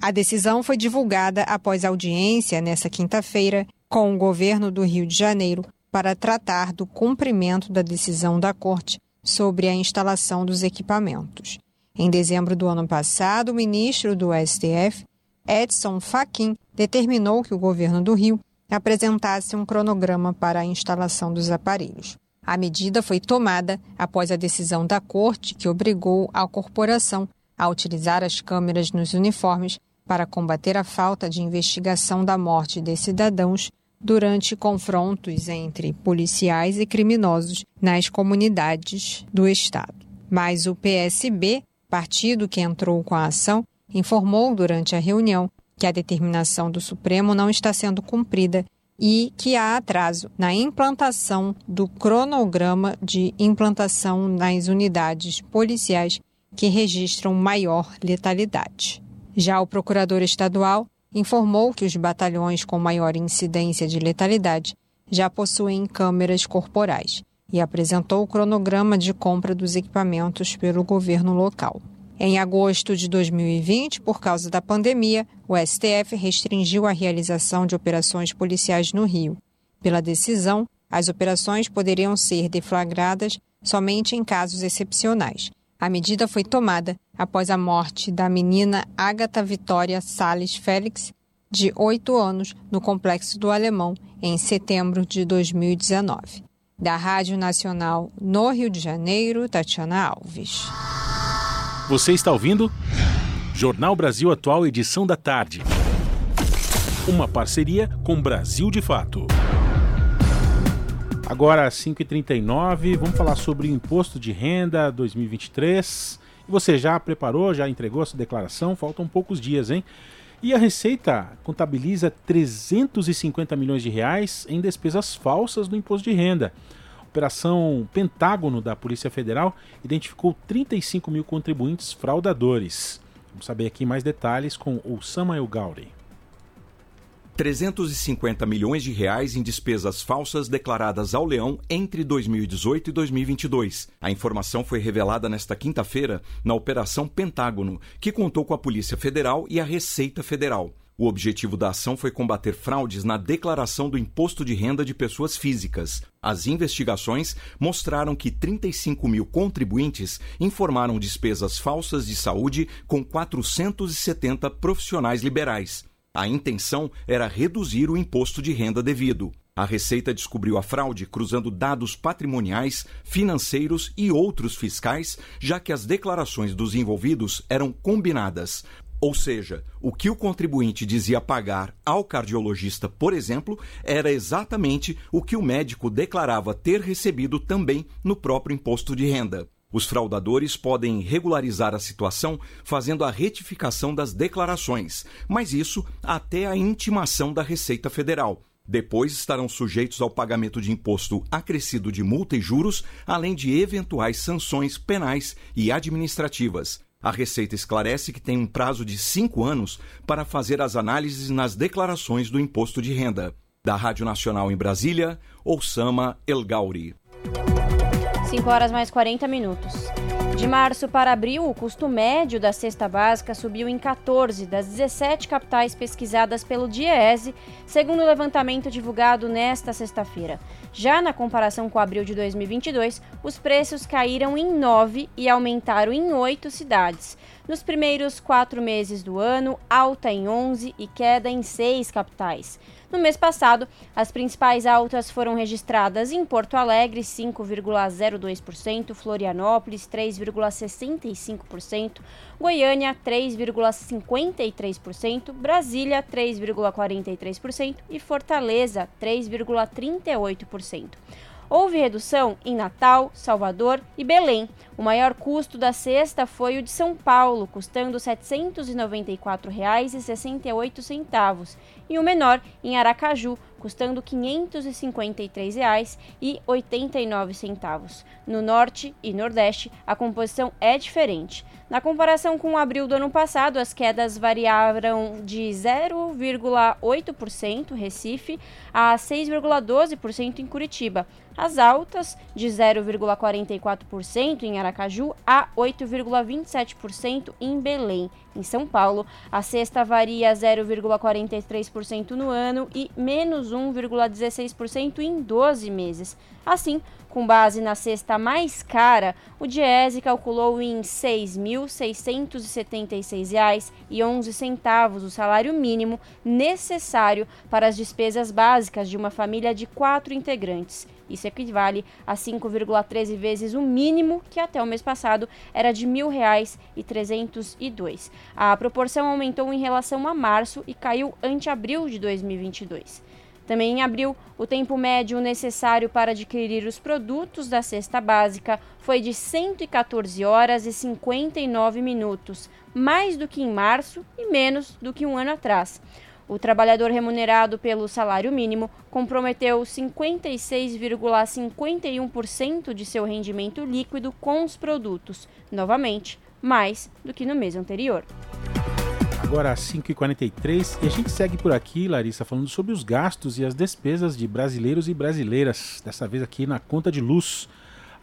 S30: A decisão foi divulgada após audiência nesta quinta-feira com o governo do Rio de Janeiro para tratar do cumprimento da decisão da Corte sobre a instalação dos equipamentos. Em dezembro do ano passado, o ministro do STF, Edson Fachin, determinou que o governo do Rio apresentasse um cronograma para a instalação dos aparelhos. A medida foi tomada após a decisão da Corte que obrigou a corporação a utilizar as câmeras nos uniformes para combater a falta de investigação da morte de cidadãos durante confrontos entre policiais e criminosos nas comunidades do estado. Mas o PSB, partido que entrou com a ação, informou durante a reunião que a determinação do Supremo não está sendo cumprida e que há atraso na implantação do cronograma de implantação nas unidades policiais que registram maior letalidade. Já o procurador estadual informou que os batalhões com maior incidência de letalidade já possuem câmeras corporais e apresentou o cronograma de compra dos equipamentos pelo governo local. Em agosto de 2020, por causa da pandemia, o STF restringiu a realização de operações policiais no Rio. Pela decisão, as operações poderiam ser deflagradas somente em casos excepcionais. A medida foi tomada após a morte da menina Agatha Vitória Sales Félix, de 8 anos, no Complexo do Alemão, em setembro de 2019. Da Rádio Nacional no Rio de Janeiro, Tatiana Alves.
S31: Você está ouvindo? Jornal Brasil Atual, edição da tarde. Uma parceria com Brasil de Fato.
S2: Agora, 5h39, vamos falar sobre o imposto de renda 2023. Você já preparou, já entregou a sua declaração? Faltam poucos dias, hein? E a Receita contabiliza 350 milhões de reais em despesas falsas do imposto de renda. Operação Pentágono da Polícia Federal identificou 35 mil contribuintes fraudadores. Vamos saber aqui mais detalhes com o Samuel Gauri.
S27: 350 milhões de reais em despesas falsas declaradas ao Leão entre 2018 e 2022. A informação foi revelada nesta quinta-feira na Operação Pentágono, que contou com a Polícia Federal e a Receita Federal. O objetivo da ação foi combater fraudes na declaração do imposto de renda de pessoas físicas. As investigações mostraram que 35 mil contribuintes informaram despesas falsas de saúde com 470 profissionais liberais. A intenção era reduzir o imposto de renda devido. A Receita descobriu a fraude cruzando dados patrimoniais, financeiros e outros fiscais, já que as declarações dos envolvidos eram combinadas. Ou seja, o que o contribuinte dizia pagar ao cardiologista, por exemplo, era exatamente o que o médico declarava ter recebido também no próprio imposto de renda. Os fraudadores podem regularizar a situação fazendo a retificação das declarações, mas isso até a intimação da Receita Federal. Depois estarão sujeitos ao pagamento de imposto acrescido de multa e juros, além de eventuais sanções penais e administrativas. A Receita esclarece que tem um prazo de cinco anos para fazer as análises nas declarações do imposto de renda. Da Rádio Nacional em Brasília, Oussama El Gauri.
S1: 5 horas mais 40 minutos. De março para abril, o custo médio da cesta básica subiu em 14 das 17 capitais pesquisadas pelo DIEESE, segundo o levantamento divulgado nesta sexta-feira. Já na comparação com abril de 2022, os preços caíram em 9 e aumentaram em 8 cidades. Nos primeiros quatro meses do ano, alta em 11 e queda em 6 capitais. No mês passado, as principais altas foram registradas em Porto Alegre, 5,02%, Florianópolis, 3,65%, Goiânia, 3,53%, Brasília, 3,43% e Fortaleza, 3,38%. Houve redução em Natal, Salvador e Belém. O maior custo da cesta foi o de São Paulo, custando R$ 794,68, e o menor em Aracaju, custando R$ 553,89. No norte e nordeste, a composição é diferente. Na comparação com abril do ano passado, as quedas variaram de 0,8% Recife a 6,12% em Curitiba. As altas de 0,44% em Aracaju a 8,27% em Belém. Em São Paulo, a cesta varia 0,43% no ano e menos 1,16% em 12 meses. Assim, com base na cesta mais cara, o Diese calculou em R$ 6.676,11 o salário mínimo necessário para as despesas básicas de uma família de quatro integrantes. Isso equivale a 5,13 vezes o mínimo que até o mês passado era de R$ 1.302. A proporção aumentou em relação a março e caiu ante abril de 2022. Também em abril, o tempo médio necessário para adquirir os produtos da cesta básica foi de 114 horas e 59 minutos, mais do que em março e menos do que um ano atrás. O trabalhador remunerado pelo salário mínimo comprometeu 56,51% de seu rendimento líquido com os produtos, novamente, mais do que no mês anterior
S2: agora às 5h43 e a gente segue por aqui, Larissa, falando sobre os gastos e as despesas de brasileiros e brasileiras, dessa vez aqui na conta de luz.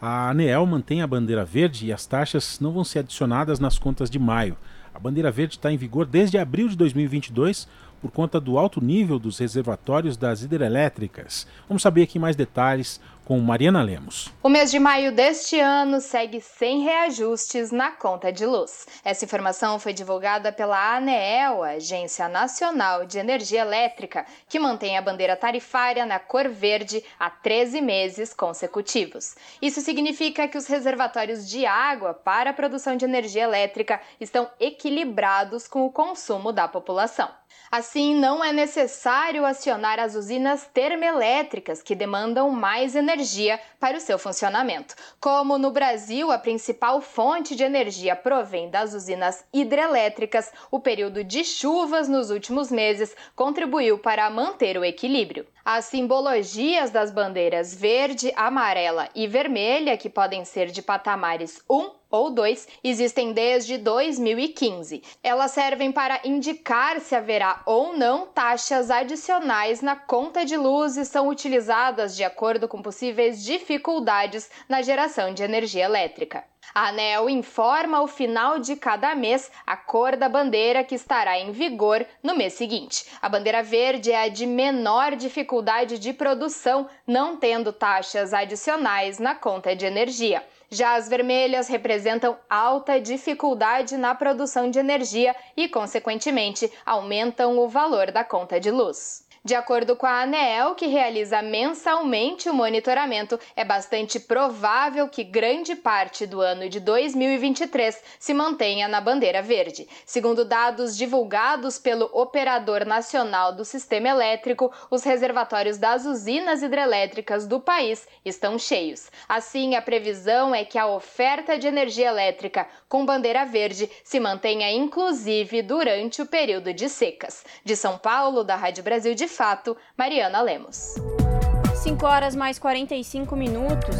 S2: A ANEEL mantém a bandeira verde e as taxas não vão ser adicionadas nas contas de maio. A bandeira verde está em vigor desde abril de 2022 por conta do alto nível dos reservatórios das hidrelétricas. Vamos saber aqui mais detalhes com Mariana Lemos.
S32: O mês de maio deste ano segue sem reajustes na conta de luz. Essa informação foi divulgada pela ANEEL, Agência Nacional de Energia Elétrica, que mantém a bandeira tarifária na cor verde há 13 meses consecutivos. Isso significa que os reservatórios de água para a produção de energia elétrica estão equilibrados com o consumo da população. Assim, não é necessário acionar as usinas termoelétricas que demandam mais energia para o seu funcionamento. Como no Brasil a principal fonte de energia provém das usinas hidrelétricas, o período de chuvas nos últimos meses contribuiu para manter o equilíbrio. As simbologias das bandeiras verde, amarela e vermelha, que podem ser de patamares 1 ou 2, existem desde 2015. Elas servem para indicar se haverá ou não taxas adicionais na conta de luz e são utilizadas de acordo com possíveis dificuldades na geração de energia elétrica. A ANEL informa ao final de cada mês a cor da bandeira que estará em vigor no mês seguinte. A bandeira verde é a de menor dificuldade de produção, não tendo taxas adicionais na conta de energia. Já as vermelhas representam alta dificuldade na produção de energia e, consequentemente, aumentam o valor da conta de luz. De acordo com a ANEEL, que realiza mensalmente o monitoramento, é bastante provável que grande parte do ano de 2023 se mantenha na bandeira verde. Segundo dados divulgados pelo Operador Nacional do Sistema Elétrico, os reservatórios das usinas hidrelétricas do país estão cheios. Assim, a previsão é que a oferta de energia elétrica com bandeira verde se mantenha inclusive durante o período de secas. De São Paulo, da Rádio Brasil de fato, Mariana Lemos.
S1: 5 horas mais 45 minutos.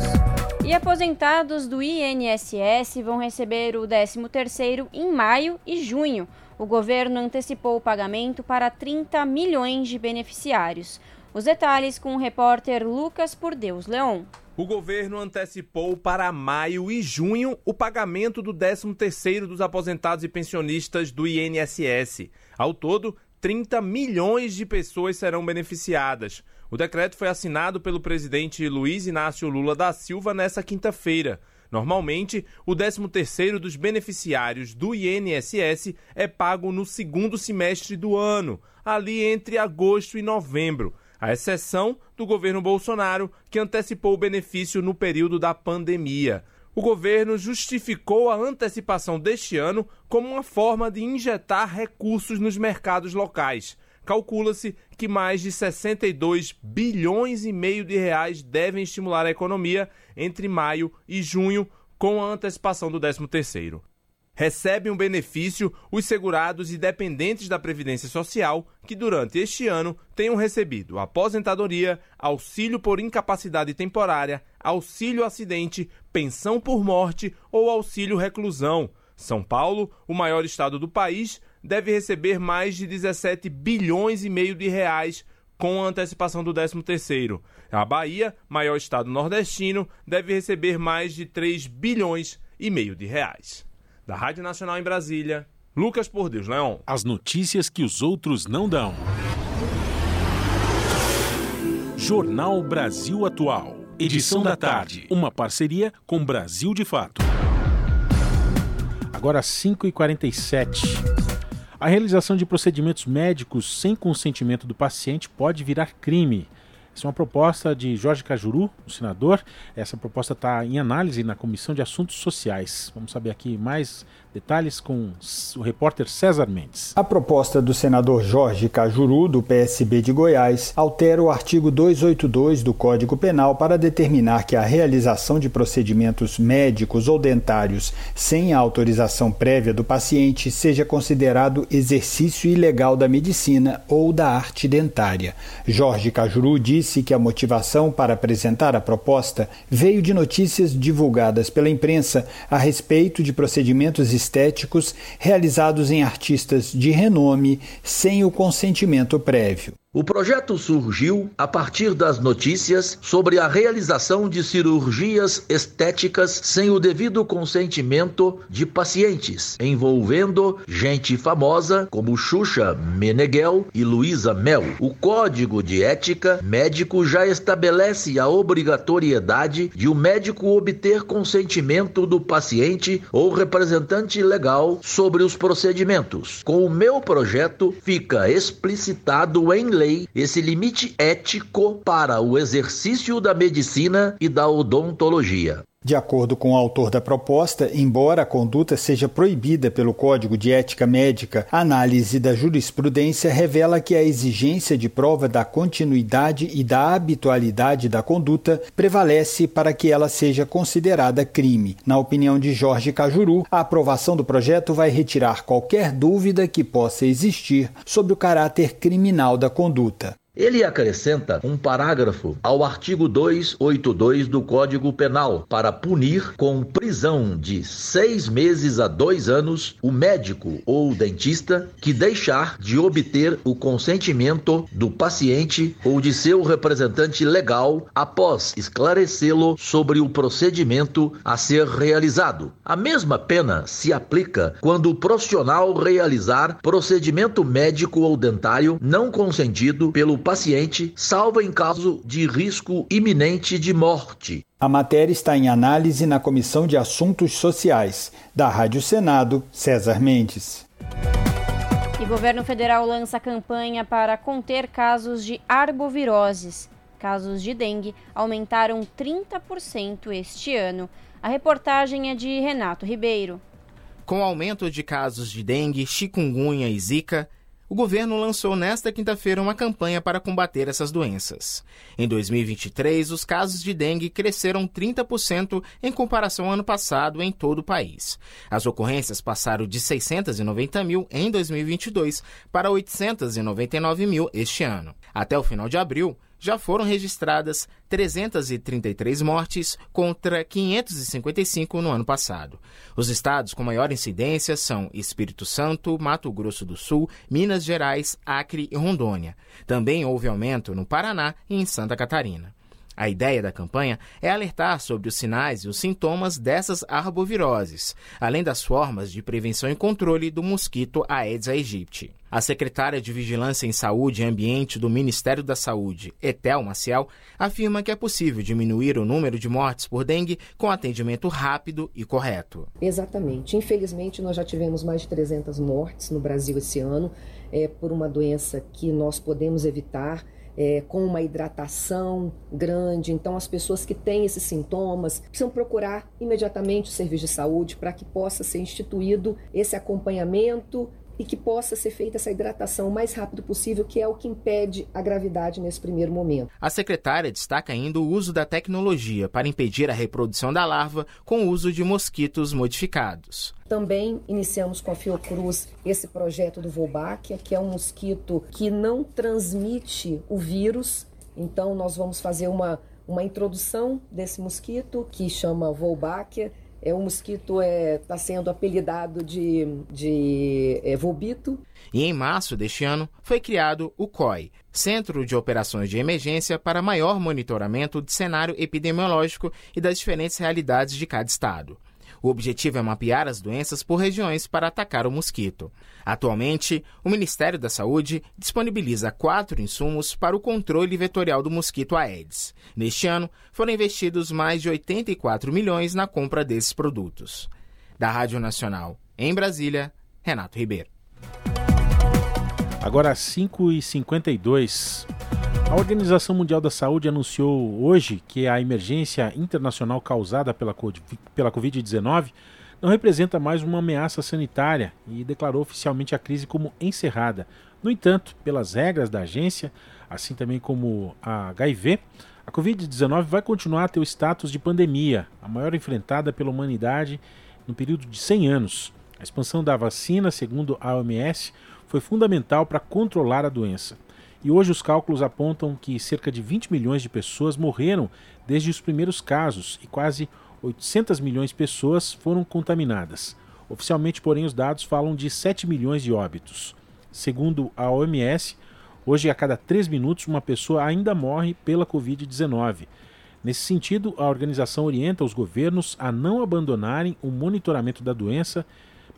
S1: E aposentados do INSS vão receber o 13º em maio e junho. O governo antecipou o pagamento para 30 milhões de beneficiários. Os detalhes com o repórter Lucas Por Deus Leon.
S33: O governo antecipou para maio e junho o pagamento do 13º dos aposentados e pensionistas do INSS. Ao todo, 30 milhões de pessoas serão beneficiadas. O decreto foi assinado pelo presidente Luiz Inácio Lula da Silva nesta quinta-feira. Normalmente, o 13º dos beneficiários do INSS é pago no segundo semestre do ano, ali entre agosto e novembro, à exceção do governo Bolsonaro, que antecipou o benefício no período da pandemia o governo justificou a antecipação deste ano como uma forma de injetar recursos nos mercados locais. Calcula-se que mais de 62 bilhões e meio de reais devem estimular a economia entre maio e junho com a antecipação do 13º recebem um benefício os segurados e dependentes da Previdência Social que durante este ano tenham recebido aposentadoria, auxílio por incapacidade temporária, auxílio acidente, pensão por morte ou auxílio reclusão. São Paulo, o maior estado do país, deve receber mais de 17 bilhões e meio de reais com a antecipação do 13º. A Bahia, maior estado nordestino, deve receber mais de 3 bilhões e meio de reais. Da Rádio Nacional em Brasília, Lucas Por Deus Leon.
S31: As notícias que os outros não dão. Jornal Brasil Atual. Edição da tarde. Uma parceria com Brasil de Fato.
S2: Agora 5h47. A realização de procedimentos médicos sem consentimento do paciente pode virar crime. Essa é uma proposta de Jorge Cajuru, o senador. Essa proposta está em análise na Comissão de Assuntos Sociais. Vamos saber aqui mais Detalhes com o repórter César Mendes.
S12: A proposta do senador Jorge Cajuru, do PSB de Goiás, altera o artigo 282 do Código Penal para determinar que a realização de procedimentos médicos ou dentários sem a autorização prévia do paciente seja considerado exercício ilegal da medicina ou da arte dentária. Jorge Cajuru disse que a motivação para apresentar a proposta veio de notícias divulgadas pela imprensa a respeito de procedimentos estéticos realizados em artistas de renome sem o consentimento prévio.
S34: O projeto surgiu a partir das notícias sobre a realização de cirurgias estéticas sem o devido consentimento de pacientes, envolvendo gente famosa como Xuxa Meneghel e Luísa Mel. O Código de Ética Médico já estabelece a obrigatoriedade de o médico obter consentimento do paciente ou representante legal sobre os procedimentos. Com o meu projeto, fica explicitado em lei esse limite ético para o exercício da medicina e da odontologia.
S12: De acordo com o autor da proposta, embora a conduta seja proibida pelo Código de Ética Médica, a análise da jurisprudência revela que a exigência de prova da continuidade e da habitualidade da conduta prevalece para que ela seja considerada crime. Na opinião de Jorge Cajuru, a aprovação do projeto vai retirar qualquer dúvida que possa existir sobre o caráter criminal da conduta.
S34: Ele acrescenta um parágrafo ao artigo 282 do Código Penal para punir com prisão de seis meses a dois anos o médico ou dentista que deixar de obter o consentimento do paciente ou de seu representante legal após esclarecê-lo sobre o procedimento a ser realizado. A mesma pena se aplica quando o profissional realizar procedimento médico ou dentário não consentido pelo paciente, salvo em caso de risco iminente de morte.
S12: A matéria está em análise na Comissão de Assuntos Sociais. Da Rádio Senado, César Mendes.
S1: E governo federal lança campanha para conter casos de arboviroses. Casos de dengue aumentaram 30% este ano. A reportagem é de Renato Ribeiro.
S35: Com o aumento de casos de dengue, chikungunya e zika, o governo lançou nesta quinta-feira uma campanha para combater essas doenças. Em 2023, os casos de dengue cresceram 30% em comparação ao ano passado em todo o país. As ocorrências passaram de 690 mil em 2022 para 899 mil este ano. Até o final de abril, já foram registradas 333 mortes contra 555 no ano passado. Os estados com maior incidência são Espírito Santo, Mato Grosso do Sul, Minas Gerais, Acre e Rondônia. Também houve aumento no Paraná e em Santa Catarina. A ideia da campanha é alertar sobre os sinais e os sintomas dessas arboviroses, além das formas de prevenção e controle do mosquito Aedes aegypti. A secretária de Vigilância em Saúde e Ambiente do Ministério da Saúde, Etel Maciel, afirma que é possível diminuir o número de mortes por dengue com atendimento rápido e correto.
S36: Exatamente. Infelizmente, nós já tivemos mais de 300 mortes no Brasil esse ano é, por uma doença que nós podemos evitar é, com uma hidratação grande. Então, as pessoas que têm esses sintomas precisam procurar imediatamente o serviço de saúde para que possa ser instituído esse acompanhamento e que possa ser feita essa hidratação o mais rápido possível, que é o que impede a gravidade nesse primeiro momento.
S35: A secretária destaca ainda o uso da tecnologia para impedir a reprodução da larva com o uso de mosquitos modificados.
S36: Também iniciamos com a Fiocruz esse projeto do Wolbachia, que é um mosquito que não transmite o vírus. Então, nós vamos fazer uma, uma introdução desse mosquito que chama Wolbachia é, o mosquito está é, tá sendo apelidado de, de é.
S35: E em março deste ano foi criado o COI, Centro de Operações de Emergência para maior monitoramento de cenário epidemiológico e das diferentes realidades de cada estado. O objetivo é mapear as doenças por regiões para atacar o mosquito. Atualmente, o Ministério da Saúde disponibiliza quatro insumos para o controle vetorial do mosquito Aedes. Neste ano, foram investidos mais de 84 milhões na compra desses produtos. Da Rádio Nacional, em Brasília, Renato Ribeiro.
S2: Agora 5h52. A Organização Mundial da Saúde anunciou hoje que a emergência internacional causada pela Covid-19 não representa mais uma ameaça sanitária e declarou oficialmente a crise como encerrada. No entanto, pelas regras da agência, assim também como a HIV, a Covid-19 vai continuar a ter o status de pandemia, a maior enfrentada pela humanidade no período de 100 anos. A expansão da vacina, segundo a OMS, foi fundamental para controlar a doença. E hoje os cálculos apontam que cerca de 20 milhões de pessoas morreram desde os primeiros casos e quase 800 milhões de pessoas foram contaminadas. Oficialmente, porém, os dados falam de 7 milhões de óbitos. Segundo a OMS, Hoje, a cada três minutos, uma pessoa ainda morre pela Covid-19. Nesse sentido, a organização orienta os governos a não abandonarem o monitoramento da doença,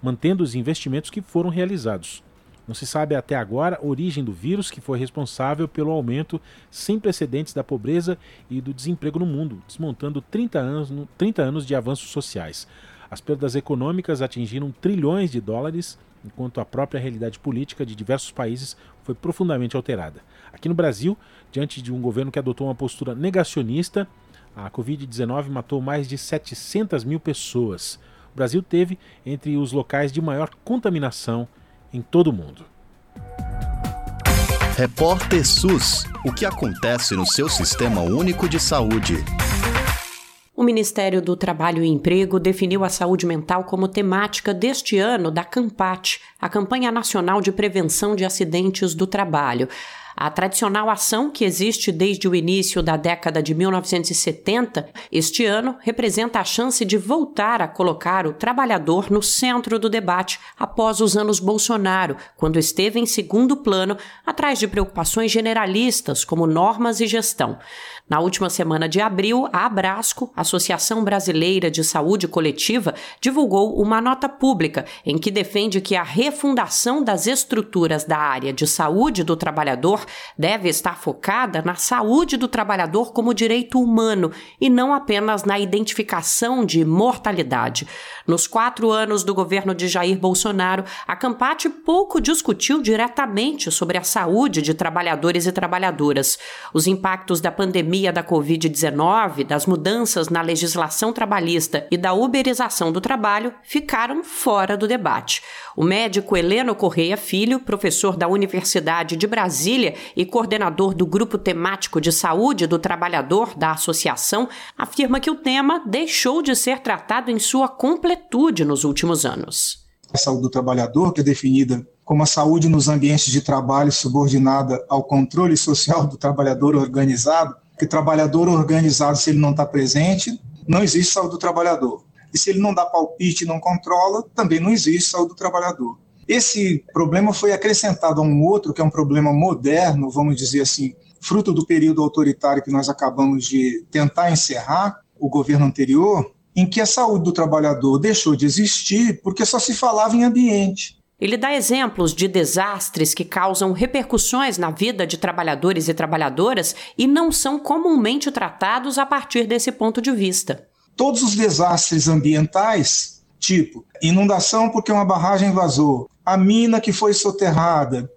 S2: mantendo os investimentos que foram realizados. Não se sabe até agora a origem do vírus que foi responsável pelo aumento sem precedentes da pobreza e do desemprego no mundo, desmontando 30 anos, 30 anos de avanços sociais. As perdas econômicas atingiram trilhões de dólares, enquanto a própria realidade política de diversos países foi profundamente alterada. Aqui no Brasil, diante de um governo que adotou uma postura negacionista, a Covid-19 matou mais de 700 mil pessoas. O Brasil teve entre os locais de maior contaminação em todo o mundo.
S37: Repórter SUS: O que acontece no seu sistema único de saúde?
S38: O Ministério do Trabalho e Emprego definiu a saúde mental como temática deste ano da CAMPAT, a Campanha Nacional de Prevenção de Acidentes do Trabalho. A tradicional ação, que existe desde o início da década de 1970, este ano representa a chance de voltar a colocar o trabalhador no centro do debate após os anos Bolsonaro, quando esteve em segundo plano, atrás de preocupações generalistas como normas e gestão. Na última semana de abril, a Abrasco, Associação Brasileira de Saúde Coletiva, divulgou uma nota pública em que defende que a refundação das estruturas da área de saúde do trabalhador deve estar focada na saúde do trabalhador como direito humano e não apenas na identificação de mortalidade. Nos quatro anos do governo de Jair Bolsonaro, a Campate pouco discutiu diretamente sobre a saúde de trabalhadores e trabalhadoras. Os impactos da pandemia pandemia da Covid-19, das mudanças na legislação trabalhista e da uberização do trabalho ficaram fora do debate. O médico Heleno Correia Filho, professor da Universidade de Brasília e coordenador do Grupo Temático de Saúde do Trabalhador da associação, afirma que o tema deixou de ser tratado em sua completude nos últimos anos.
S39: A saúde do trabalhador, que é definida como a saúde nos ambientes de trabalho subordinada ao controle social do trabalhador organizado, que trabalhador organizado, se ele não está presente, não existe saúde do trabalhador. E se ele não dá palpite não controla, também não existe saúde do trabalhador. Esse problema foi acrescentado a um outro, que é um problema moderno, vamos dizer assim, fruto do período autoritário que nós acabamos de tentar encerrar, o governo anterior, em que a saúde do trabalhador deixou de existir porque só se falava em ambiente.
S38: Ele dá exemplos de desastres que causam repercussões na vida de trabalhadores e trabalhadoras e não são comumente tratados a partir desse ponto de vista.
S39: Todos os desastres ambientais, tipo inundação porque uma barragem vazou, a mina que foi soterrada,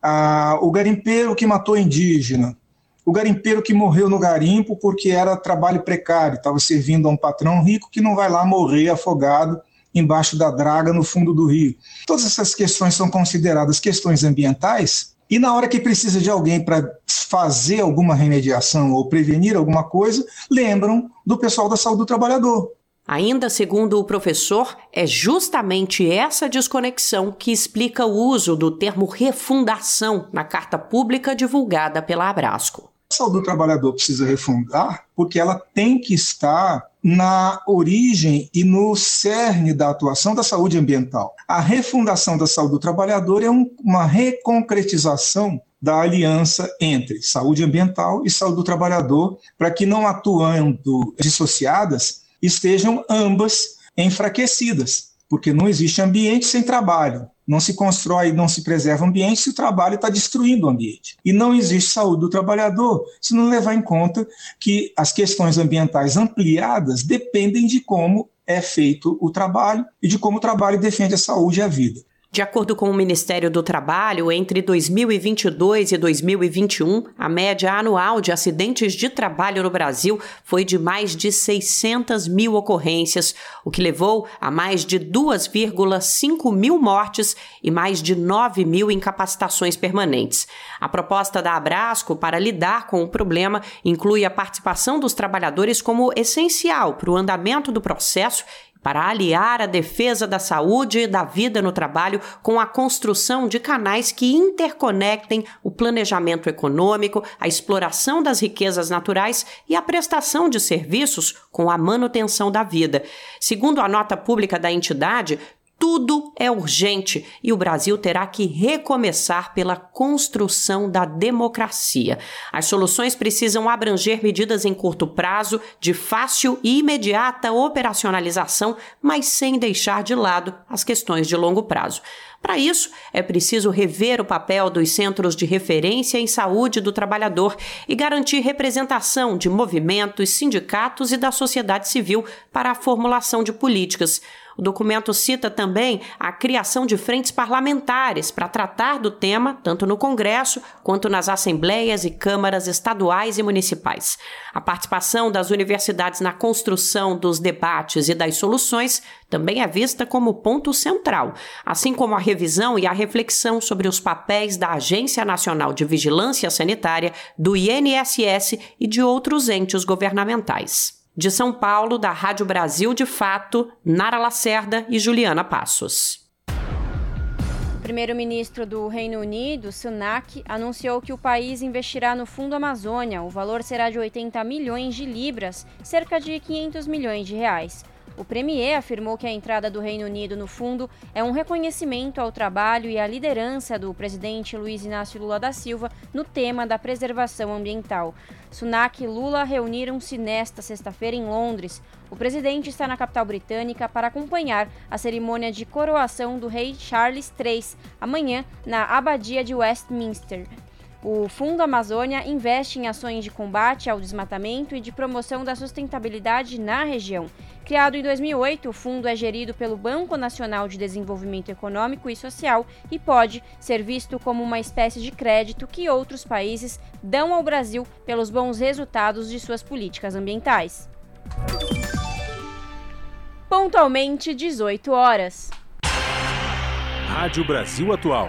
S39: a, o garimpeiro que matou indígena, o garimpeiro que morreu no garimpo porque era trabalho precário, estava servindo a um patrão rico que não vai lá morrer afogado embaixo da draga no fundo do rio. Todas essas questões são consideradas questões ambientais e na hora que precisa de alguém para fazer alguma remediação ou prevenir alguma coisa, lembram do pessoal da saúde do trabalhador.
S38: Ainda segundo o professor, é justamente essa desconexão que explica o uso do termo refundação na carta pública divulgada pela Abrasco.
S39: A saúde do trabalhador precisa refundar porque ela tem que estar na origem e no cerne da atuação da saúde ambiental. A refundação da saúde do trabalhador é um, uma reconcretização da aliança entre saúde ambiental e saúde do trabalhador, para que não atuando dissociadas, estejam ambas enfraquecidas, porque não existe ambiente sem trabalho. Não se constrói, não se preserva o ambiente se o trabalho está destruindo o ambiente. E não existe saúde do trabalhador se não levar em conta que as questões ambientais ampliadas dependem de como é feito o trabalho e de como o trabalho defende a saúde e a vida.
S38: De acordo com o Ministério do Trabalho, entre 2022 e 2021, a média anual de acidentes de trabalho no Brasil foi de mais de 600 mil ocorrências, o que levou a mais de 2,5 mil mortes e mais de 9 mil incapacitações permanentes. A proposta da Abrasco para lidar com o problema inclui a participação dos trabalhadores como essencial para o andamento do processo para aliar a defesa da saúde e da vida no trabalho com a construção de canais que interconectem o planejamento econômico, a exploração das riquezas naturais e a prestação de serviços com a manutenção da vida. Segundo a nota pública da entidade, tudo é urgente e o Brasil terá que recomeçar pela construção da democracia. As soluções precisam abranger medidas em curto prazo, de fácil e imediata operacionalização, mas sem deixar de lado as questões de longo prazo. Para isso, é preciso rever o papel dos centros de referência em saúde do trabalhador e garantir representação de movimentos, sindicatos e da sociedade civil para a formulação de políticas. O documento cita também a criação de frentes parlamentares para tratar do tema, tanto no Congresso quanto nas assembleias e câmaras estaduais e municipais. A participação das universidades na construção dos debates e das soluções também é vista como ponto central, assim como a revisão e a reflexão sobre os papéis da Agência Nacional de Vigilância Sanitária, do INSS e de outros entes governamentais. De São Paulo, da Rádio Brasil de Fato, Nara Lacerda e Juliana Passos.
S1: Primeiro-ministro do Reino Unido, Sunak, anunciou que o país investirá no Fundo Amazônia. O valor será de 80 milhões de libras, cerca de 500 milhões de reais. O Premier afirmou que a entrada do Reino Unido no fundo é um reconhecimento ao trabalho e à liderança do presidente Luiz Inácio Lula da Silva no tema da preservação ambiental. Sunak e Lula reuniram-se nesta sexta-feira em Londres. O presidente está na capital britânica para acompanhar a cerimônia de coroação do rei Charles III, amanhã na Abadia de Westminster. O Fundo Amazônia investe em ações de combate ao desmatamento e de promoção da sustentabilidade na região. Criado em 2008, o fundo é gerido pelo Banco Nacional de Desenvolvimento Econômico e Social e pode ser visto como uma espécie de crédito que outros países dão ao Brasil pelos bons resultados de suas políticas ambientais. Pontualmente 18 horas.
S31: Rádio Brasil Atual.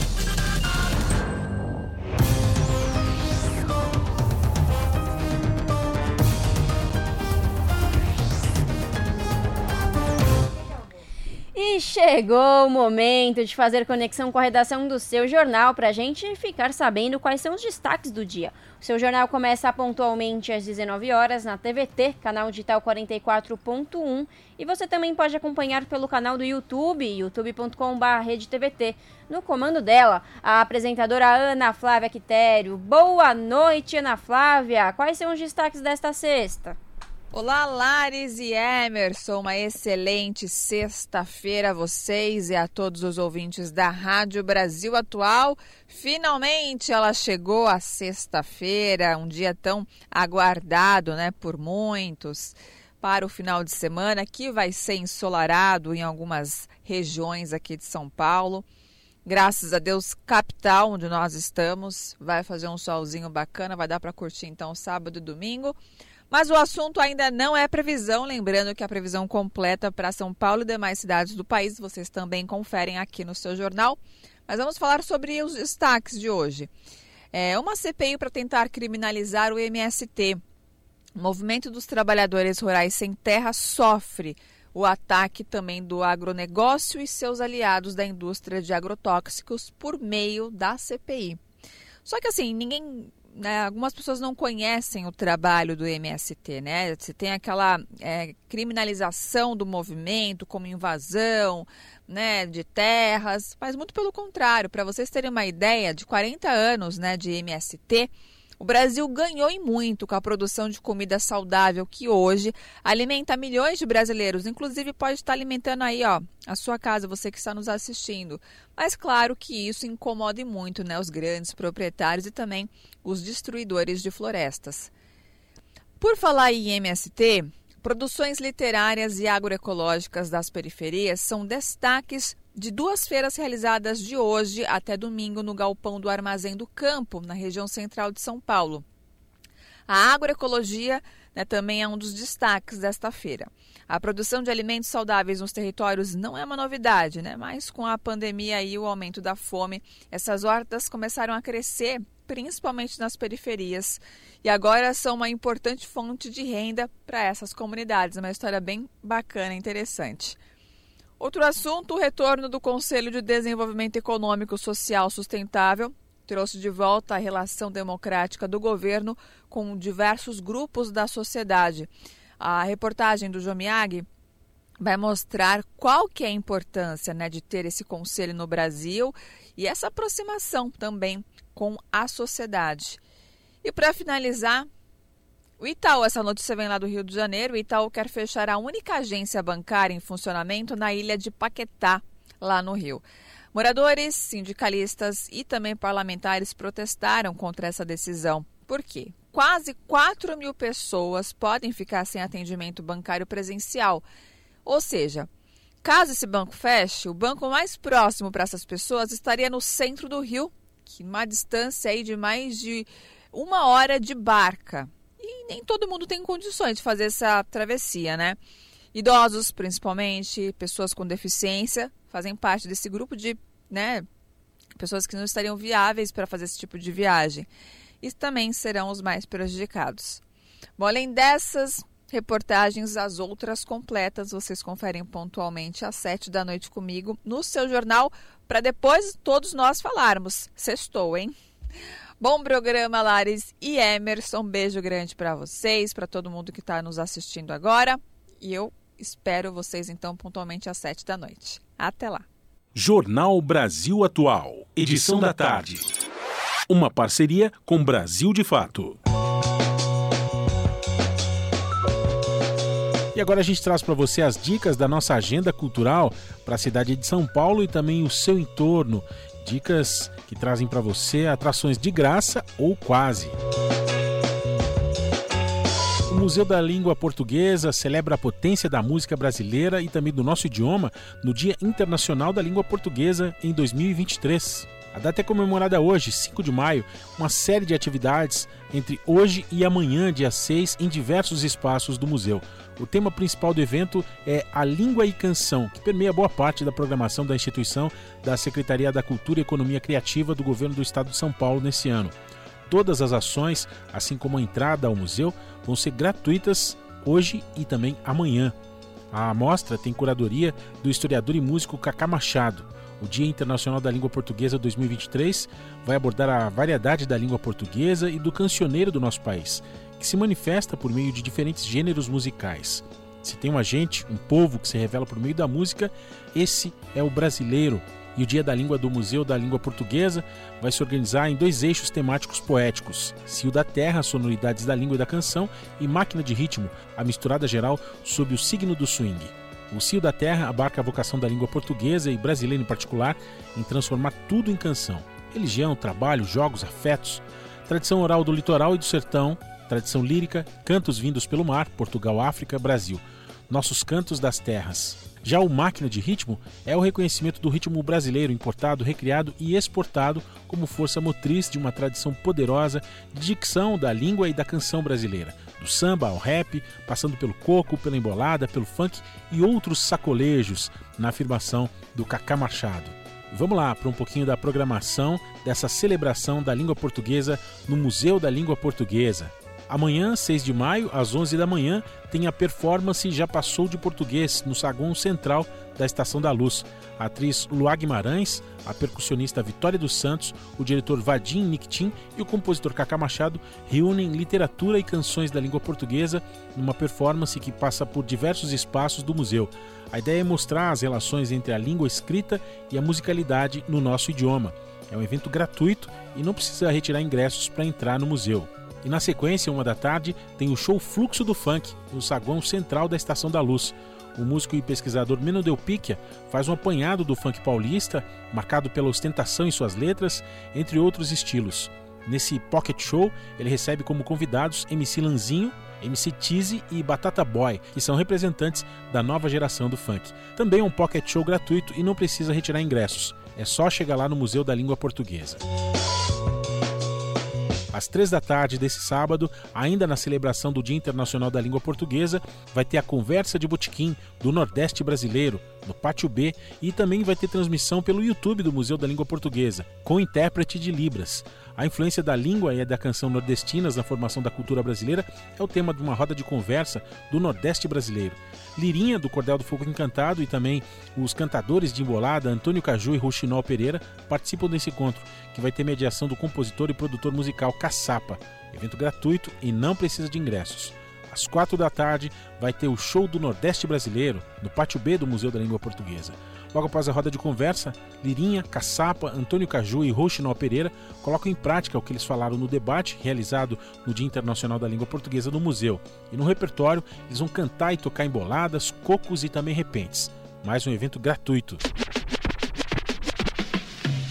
S1: chegou o momento de fazer conexão com a redação do seu jornal para a gente ficar sabendo quais são os destaques do dia. O seu jornal começa pontualmente às 19 horas na TVT, canal digital 44.1, e você também pode acompanhar pelo canal do YouTube, youtube.com.br No comando dela, a apresentadora Ana Flávia Quitério. Boa noite, Ana Flávia! Quais são os destaques desta sexta?
S40: Olá, Lares e Emerson. Uma excelente sexta-feira a vocês e a todos os ouvintes da Rádio Brasil Atual. Finalmente ela chegou a sexta-feira, um dia tão aguardado, né, por muitos, para o final de semana que vai ser ensolarado em algumas regiões aqui de São Paulo. Graças a Deus, capital onde nós estamos, vai fazer um solzinho bacana, vai dar para curtir então sábado e domingo. Mas o assunto ainda não é previsão, lembrando que a previsão completa para São Paulo e demais cidades do país vocês também conferem aqui no seu jornal. Mas vamos falar sobre os destaques de hoje. É uma CPI para tentar criminalizar o MST. O Movimento dos Trabalhadores Rurais Sem Terra sofre o ataque também do agronegócio e seus aliados da indústria de agrotóxicos por meio da CPI. Só que assim, ninguém né, algumas pessoas não conhecem o trabalho do MST, né? Você tem aquela é, criminalização do movimento como invasão, né, de terras, mas muito pelo contrário, para vocês terem uma ideia, de 40 anos, né, de MST, o Brasil ganhou em muito com a produção de comida saudável que hoje alimenta milhões de brasileiros. Inclusive pode estar alimentando aí, ó, a sua casa, você que está nos assistindo. Mas claro que isso incomoda muito, né, os grandes proprietários e também os destruidores de florestas. Por falar em MST, produções literárias e agroecológicas das periferias são destaques de duas feiras realizadas de hoje até domingo no galpão do Armazém do Campo, na região central de São Paulo. A agroecologia né, também é um dos destaques desta feira. A produção de alimentos saudáveis nos territórios não é uma novidade, né? mas com a pandemia e o aumento da fome, essas hortas começaram a crescer principalmente nas periferias, e agora são uma importante fonte de renda para essas comunidades. Uma história bem bacana, interessante. Outro assunto, o retorno do Conselho de Desenvolvimento Econômico Social Sustentável trouxe de volta a relação democrática do governo com diversos grupos da sociedade. A reportagem do Jomiag vai mostrar qual que é a importância né, de ter esse conselho no Brasil e essa aproximação também com a sociedade. E para finalizar, o Itaú, essa notícia vem lá do Rio de Janeiro, o Itaú quer fechar a única agência bancária em funcionamento na ilha de Paquetá, lá no Rio. Moradores, sindicalistas e também parlamentares protestaram contra essa decisão. Por quê? Quase 4 mil pessoas podem ficar sem atendimento bancário presencial. Ou seja, caso esse banco feche, o banco mais próximo para essas pessoas estaria no centro do Rio, que uma distância aí de mais de uma hora de barca. E nem todo mundo tem condições de fazer essa travessia, né? Idosos, principalmente, pessoas com deficiência, fazem parte desse grupo de né, pessoas que não estariam viáveis para fazer esse tipo de viagem. E também serão os mais prejudicados. Bom, além dessas reportagens, as outras completas vocês conferem pontualmente às sete da noite comigo no seu jornal, para depois todos nós falarmos. Sextou, hein? Bom programa, Lares e Emerson. Beijo grande para vocês, para todo mundo que está nos assistindo agora. E eu espero vocês então pontualmente às sete da noite. Até lá.
S31: Jornal Brasil Atual, edição da tarde. Uma parceria com Brasil de Fato.
S2: E agora a gente traz para você as dicas da nossa agenda cultural para a cidade de São Paulo e também o seu entorno. Dicas que trazem para você atrações de graça ou quase. O Museu da Língua Portuguesa celebra a potência da música brasileira e também do nosso idioma no Dia Internacional da Língua Portuguesa em 2023. A data é comemorada hoje, 5 de maio, uma série de atividades entre hoje e amanhã, dia 6, em diversos espaços do museu. O tema principal do evento é a língua e canção, que permeia boa parte da programação da instituição da Secretaria da Cultura e Economia Criativa do Governo do Estado de São Paulo nesse ano. Todas as ações, assim como a entrada ao museu, vão ser gratuitas hoje e também amanhã. A amostra tem curadoria do historiador e músico Cacá Machado. O Dia Internacional da Língua Portuguesa 2023 vai abordar a variedade da língua portuguesa e do cancioneiro do nosso país, que se manifesta por meio de diferentes gêneros musicais. Se tem uma gente, um povo que se revela por meio da música, esse é o brasileiro, e o Dia da Língua do Museu da Língua Portuguesa vai se organizar em dois eixos temáticos poéticos: Cio da Terra, sonoridades da língua e da canção, e Máquina de Ritmo, a misturada geral sob o signo do swing. O Cio da Terra abarca a vocação da língua portuguesa e brasileira em particular em transformar tudo em canção: religião, trabalho, jogos, afetos, tradição oral do litoral e do sertão, tradição lírica, cantos vindos pelo mar, Portugal, África, Brasil, nossos cantos das terras. Já o máquina de ritmo é o reconhecimento do ritmo brasileiro importado, recriado e exportado como força motriz de uma tradição poderosa de dicção da língua e da canção brasileira, do samba ao rap, passando pelo coco, pela embolada, pelo funk e outros sacolejos, na afirmação do Cacá Machado. Vamos lá para um pouquinho da programação dessa celebração da língua portuguesa no Museu da Língua Portuguesa. Amanhã, 6 de maio, às 11 da manhã, tem a performance Já Passou de Português no saguão central da Estação da Luz. A atriz Luá Guimarães, a percussionista Vitória dos Santos, o diretor Vadim Nictim e o compositor Cacá Machado reúnem literatura e canções da língua portuguesa numa performance que passa por diversos espaços do museu. A ideia é mostrar as relações entre a língua escrita e a musicalidade no nosso idioma. É um evento gratuito e não precisa retirar ingressos para entrar no museu. E na sequência, uma da tarde, tem o show Fluxo do Funk, no saguão central da Estação da Luz. O músico e pesquisador Meno Del Picchia faz um apanhado do funk paulista, marcado pela ostentação em suas letras, entre outros estilos. Nesse pocket show, ele recebe como convidados MC Lanzinho, MC Teasy e Batata Boy, que são representantes da nova geração do funk. Também é um pocket show gratuito e não precisa retirar ingressos. É só chegar lá no Museu da Língua Portuguesa. Às três da tarde desse sábado, ainda na celebração do Dia Internacional da Língua Portuguesa, vai ter a conversa de botequim do Nordeste Brasileiro, no Pátio B, e também vai ter transmissão pelo YouTube do Museu da Língua Portuguesa, com intérprete de Libras. A influência da língua e da canção nordestinas na formação da cultura brasileira é o tema de uma roda de conversa do Nordeste brasileiro. Lirinha, do Cordel do Fogo Encantado, e também os cantadores de embolada Antônio Caju e Ruxinol Pereira participam desse encontro, que vai ter mediação do compositor e produtor musical Caçapa. Evento gratuito e não precisa de ingressos. Às quatro da tarde vai ter o Show do Nordeste Brasileiro, no Pátio B do Museu da Língua Portuguesa. Logo após a roda de conversa, Lirinha, Caçapa, Antônio Caju e Rochinol Pereira colocam em prática o que eles falaram no debate realizado no Dia Internacional da Língua Portuguesa no museu. E no repertório, eles vão cantar e tocar emboladas, cocos e também repentes. Mais um evento gratuito.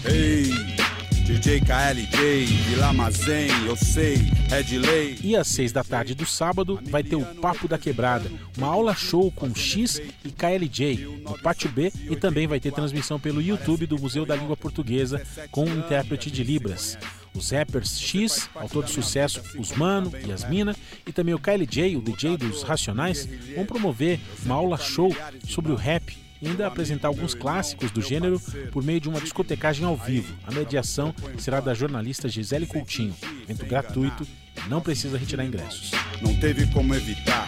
S41: Ei! DJ KLJ, Vila Mazen, eu sei, é de lei.
S2: E às seis da tarde do sábado vai ter o Papo da Quebrada, uma aula show com X e KLJ no Pátio B e também vai ter transmissão pelo YouTube do Museu da Língua Portuguesa com um intérprete de Libras. Os rappers X, autor de sucesso Os Mano e Asmina, e também o KLJ, o DJ dos Racionais, vão promover uma aula show sobre o rap e ainda apresentar alguns clássicos do gênero por meio de uma discotecagem ao vivo. A mediação será da jornalista Gisele Coutinho. Evento gratuito, não precisa retirar ingressos.
S41: Não teve como evitar.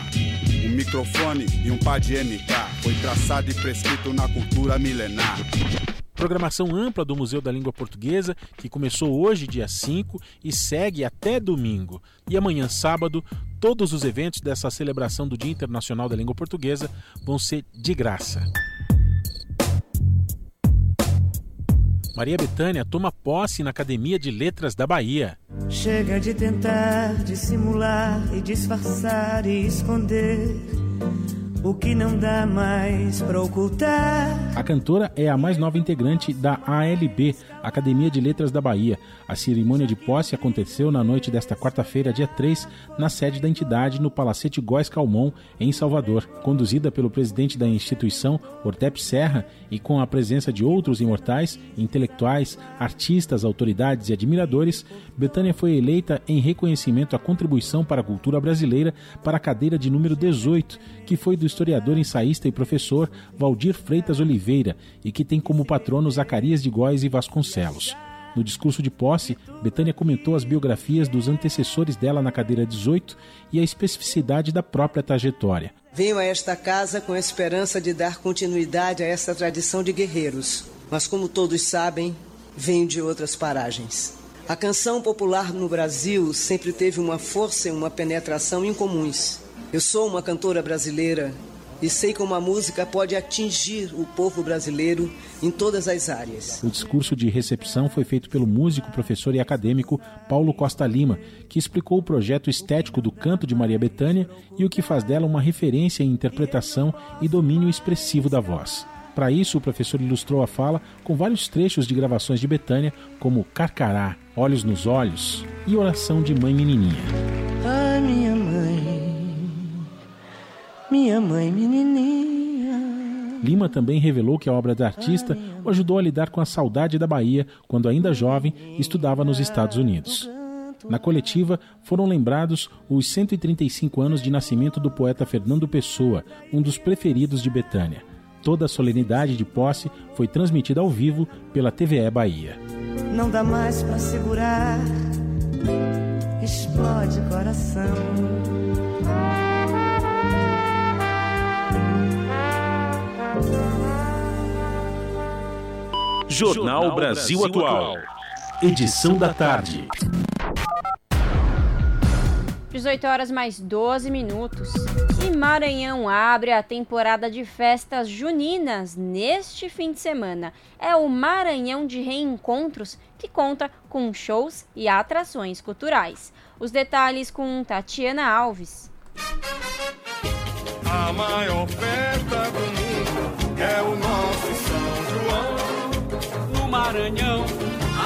S41: Um microfone e um par de MK foi traçado e prescrito na cultura milenar.
S2: Programação ampla do Museu da Língua Portuguesa, que começou hoje, dia 5, e segue até domingo. E amanhã, sábado, todos os eventos dessa celebração do Dia Internacional da Língua Portuguesa vão ser de graça. Maria Betânia toma posse na Academia de Letras da Bahia.
S42: Chega de tentar dissimular e disfarçar e esconder o que não dá mais para ocultar.
S2: A cantora é a mais nova integrante da ALB, Academia de Letras da Bahia. A cerimônia de posse aconteceu na noite desta quarta-feira, dia 3, na sede da entidade no Palacete Góes Calmon, em Salvador. Conduzida pelo presidente da instituição, Ortep Serra, e com a presença de outros imortais, intelectuais, artistas, autoridades e admiradores, Betânia foi eleita em reconhecimento à contribuição para a cultura brasileira para a cadeira de número 18, que foi do historiador, ensaísta e professor Valdir Freitas Oliveira e que tem como patrono Zacarias de Góes e Vasconcelos. No discurso de posse, Betânia comentou as biografias dos antecessores dela na cadeira 18 e a especificidade da própria trajetória.
S42: Venho a esta casa com a esperança de dar continuidade a essa tradição de guerreiros, mas como todos sabem, venho de outras paragens. A canção popular no Brasil sempre teve uma força e uma penetração incomuns. Eu sou uma cantora brasileira e sei como a música pode atingir o povo brasileiro em todas as áreas.
S2: O discurso de recepção foi feito pelo músico, professor e acadêmico Paulo Costa Lima, que explicou o projeto estético do canto de Maria Bethânia e o que faz dela uma referência em interpretação e domínio expressivo da voz. Para isso, o professor ilustrou a fala com vários trechos de gravações de Betânia, como Carcará, Olhos nos Olhos e Oração de Mãe Menininha.
S42: Minha mãe menininha.
S2: Lima também revelou que a obra da artista o ajudou a lidar com a saudade da Bahia quando ainda jovem estudava nos Estados Unidos. Na coletiva foram lembrados os 135 anos de nascimento do poeta Fernando Pessoa, um dos preferidos de Betânia. Toda a solenidade de posse foi transmitida ao vivo pela TVE Bahia.
S42: Não dá mais para segurar, explode coração.
S31: Jornal Brasil Atual. Edição da tarde.
S1: 18 horas mais 12 minutos. E Maranhão abre a temporada de festas juninas neste fim de semana. É o Maranhão de Reencontros que conta com shows e atrações culturais. Os detalhes com Tatiana Alves.
S43: A maior festa do mundo é o nosso São João. No Maranhão,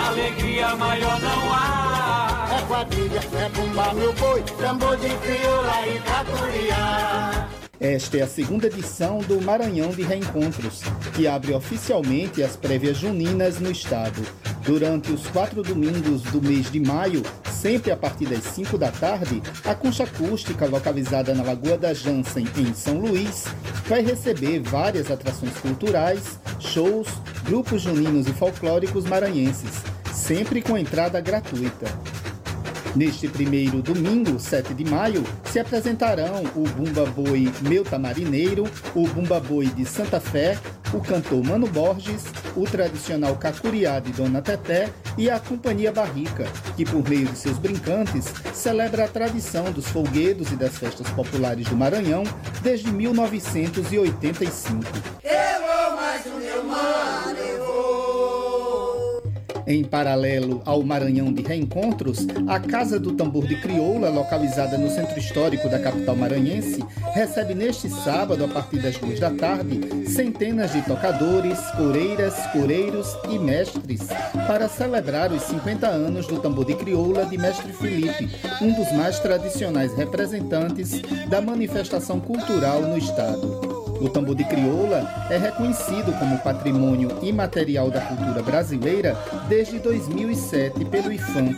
S43: alegria maior não há.
S44: É quadrilha, é bomba, meu boi, tambor de crioula e caturiá.
S29: Esta é a segunda edição do Maranhão de Reencontros, que abre oficialmente as prévias juninas no estado. Durante os quatro domingos do mês de maio, sempre a partir das 5 da tarde, a concha acústica, localizada na Lagoa da Jansen, em São Luís, vai receber várias atrações culturais, shows, grupos juninos e folclóricos maranhenses sempre com entrada gratuita. Neste primeiro domingo, 7 de maio, se apresentarão o Bumba Boi Meu Tamarineiro, o Bumba Boi de Santa Fé, o cantor Mano Borges, o tradicional Cacuriá de Dona Teté e a Companhia Barrica, que por meio de seus brincantes celebra a tradição dos folguedos e das festas populares do Maranhão desde 1985. Eu vou mais o meu mano, em paralelo ao Maranhão de Reencontros, a Casa do Tambor de Crioula, localizada no centro histórico da capital maranhense, recebe neste sábado, a partir das duas da tarde, centenas de tocadores, coreiras, coreiros e mestres para celebrar os 50 anos do Tambor de Crioula de Mestre Felipe, um dos mais tradicionais representantes da manifestação cultural no estado. O tambor de crioula é reconhecido como patrimônio imaterial da cultura brasileira desde 2007 pelo IFAM.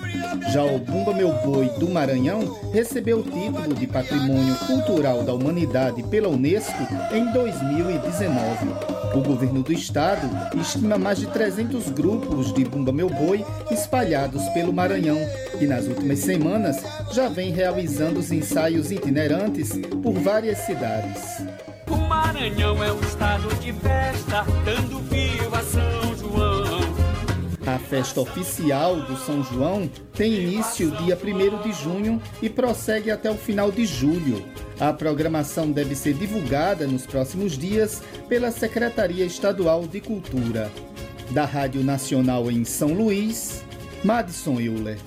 S29: Já o Bumba Meu Boi do Maranhão recebeu o título de Patrimônio Cultural da Humanidade pela Unesco em 2019. O governo do estado estima mais de 300 grupos de Bumba Meu Boi espalhados pelo Maranhão e nas últimas semanas já vem realizando os ensaios itinerantes por várias cidades.
S43: O Maranhão é um estado de festa, dando viva São João.
S29: A festa oficial do São João tem início dia 1 de junho e prossegue até o final de julho. A programação deve ser divulgada nos próximos dias pela Secretaria Estadual de Cultura. Da Rádio Nacional em São Luís, Madison Euler.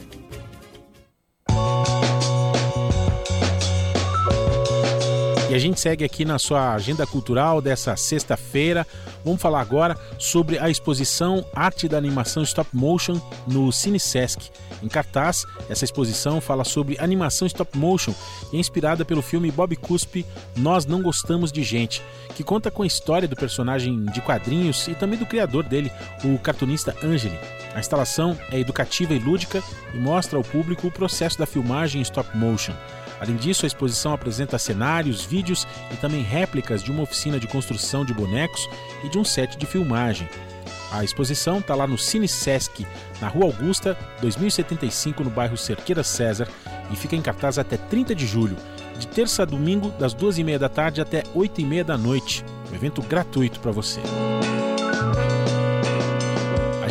S2: E a gente segue aqui na sua agenda cultural dessa sexta-feira. Vamos falar agora sobre a exposição Arte da Animação Stop Motion no Cine Sesc. Em cartaz, essa exposição fala sobre animação stop motion e é inspirada pelo filme Bob Cuspe Nós Não Gostamos de Gente, que conta com a história do personagem de quadrinhos e também do criador dele, o cartunista Angeli. A instalação é educativa e lúdica e mostra ao público o processo da filmagem em stop motion. Além disso, a exposição apresenta cenários, vídeos e também réplicas de uma oficina de construção de bonecos e de um set de filmagem. A exposição está lá no Cine Sesc, na Rua Augusta, 2075, no bairro Cerqueira César, e fica em cartaz até 30 de julho, de terça a domingo, das 2h30 da tarde até 8h30 da noite. Um evento gratuito para você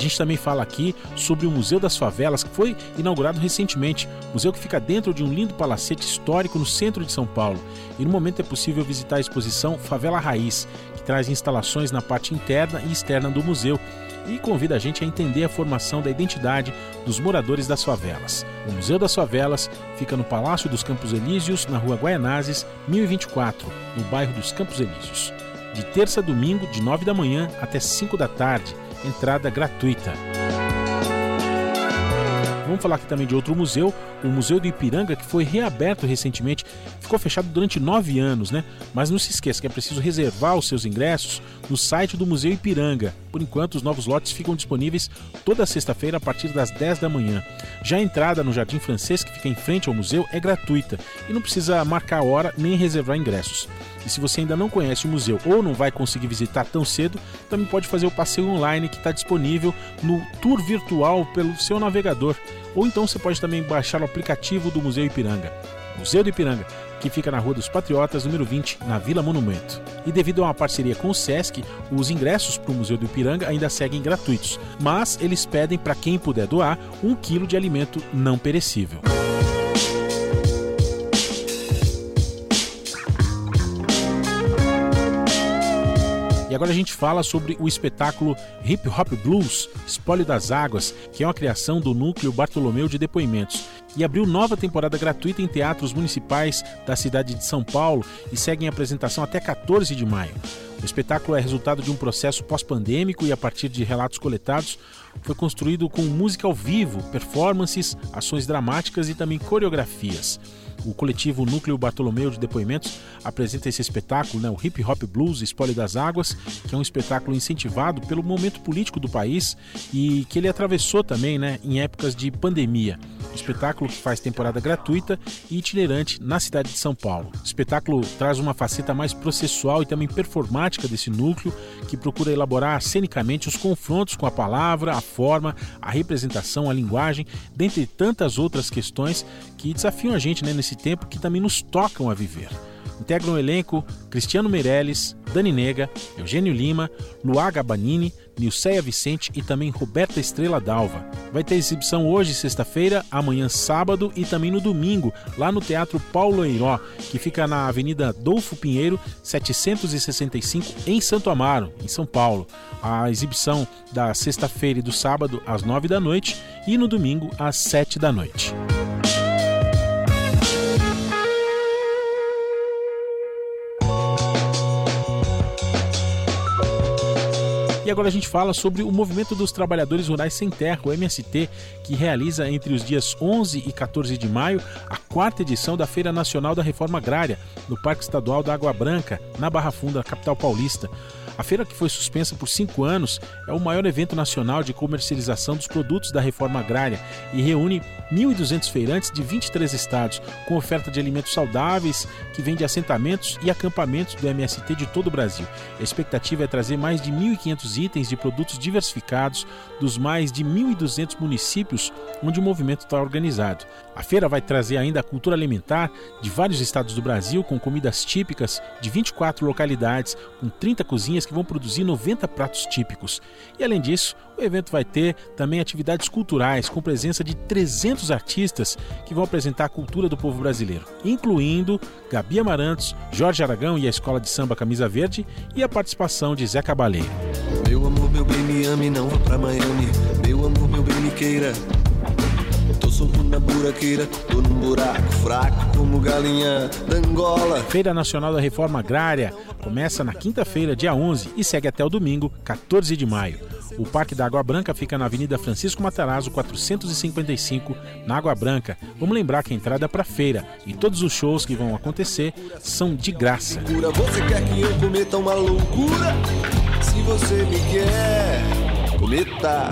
S2: gente também fala aqui sobre o Museu das Favelas, que foi inaugurado recentemente. Museu que fica dentro de um lindo palacete histórico no centro de São Paulo. E no momento é possível visitar a exposição Favela Raiz, que traz instalações na parte interna e externa do museu e convida a gente a entender a formação da identidade dos moradores das favelas. O Museu das Favelas fica no Palácio dos Campos Elíseos, na Rua Guaianazes, 1024, no bairro dos Campos Elíseos. De terça a domingo, de 9 da manhã até 5 da tarde entrada gratuita. Vamos falar aqui também de outro museu, o Museu do Ipiranga, que foi reaberto recentemente. Ficou fechado durante nove anos, né? Mas não se esqueça que é preciso reservar os seus ingressos no site do Museu Ipiranga. Por enquanto, os novos lotes ficam disponíveis toda sexta-feira a partir das 10 da manhã. Já a entrada no Jardim Francês, que fica em frente ao museu, é gratuita e não precisa marcar hora nem reservar ingressos. E se você ainda não conhece o museu ou não vai conseguir visitar tão cedo, também pode fazer o passeio online que está disponível no tour virtual pelo seu navegador. Ou então você pode também baixar o aplicativo do Museu Ipiranga. Museu do Ipiranga, que fica na Rua dos Patriotas, número 20, na Vila Monumento. E devido a uma parceria com o SESC, os ingressos para o Museu do Ipiranga ainda seguem gratuitos, mas eles pedem para quem puder doar um quilo de alimento não perecível. E agora a gente fala sobre o espetáculo Hip Hop Blues, Espólio das Águas, que é uma criação do Núcleo Bartolomeu de Depoimentos. E abriu nova temporada gratuita em teatros municipais da cidade de São Paulo e segue em apresentação até 14 de maio. O espetáculo é resultado de um processo pós-pandêmico e, a partir de relatos coletados, foi construído com música ao vivo, performances, ações dramáticas e também coreografias. O coletivo Núcleo Bartolomeu de Depoimentos apresenta esse espetáculo, né, o Hip Hop Blues Espólio das Águas, que é um espetáculo incentivado pelo momento político do país e que ele atravessou também né, em épocas de pandemia. espetáculo que faz temporada gratuita e itinerante na cidade de São Paulo. O espetáculo traz uma faceta mais processual e também performática desse núcleo, que procura elaborar cenicamente os confrontos com a palavra, a forma, a representação, a linguagem, dentre tantas outras questões que desafiam a gente né, nesse tempo que também nos tocam a viver. Integram o elenco Cristiano Meirelles, Dani Nega, Eugênio Lima, Luá Gabanini, Nilceia Vicente e também Roberta Estrela Dalva. Vai ter exibição hoje, sexta-feira, amanhã, sábado e também no domingo, lá no Teatro Paulo Eiró, que fica na Avenida Dolfo Pinheiro, 765, em Santo Amaro, em São Paulo. A exibição da sexta-feira e do sábado às nove da noite e no domingo às sete da noite. E agora a gente fala sobre o Movimento dos Trabalhadores Rurais Sem Terra, o MST, que realiza entre os dias 11 e 14 de maio a quarta edição da Feira Nacional da Reforma Agrária, no Parque Estadual da Água Branca, na Barra Funda, capital paulista. A feira, que foi suspensa por cinco anos, é o maior evento nacional de comercialização dos produtos da reforma agrária e reúne 1.200 feirantes de 23 estados, com oferta de alimentos saudáveis que vem de assentamentos e acampamentos do MST de todo o Brasil. A expectativa é trazer mais de 1.500 itens de produtos diversificados dos mais de 1.200 municípios onde o movimento está organizado. A feira vai trazer ainda a cultura alimentar de vários estados do Brasil, com comidas típicas de 24 localidades, com 30 cozinhas que vão produzir 90 pratos típicos. E além disso, o evento vai ter também atividades culturais, com presença de 300 artistas que vão apresentar a cultura do povo brasileiro, incluindo Gabi Amarantos, Jorge Aragão e a Escola de Samba Camisa Verde e a participação de Zé Cabaleiro.
S45: Meu amor, meu bem, me ame, não vá pra Miami. Meu amor, meu bem, me queira. Tô solto na buraqueira, tô num buraco fraco como galinha da Angola.
S2: Feira Nacional da Reforma Agrária começa na quinta-feira, dia 11, e segue até o domingo, 14 de maio. O Parque da Água Branca fica na Avenida Francisco Matarazzo, 455, na Água Branca. Vamos lembrar que a entrada é para feira e todos os shows que vão acontecer são de graça.
S45: Você quer que eu cometa uma loucura? Se você me quer, cometa.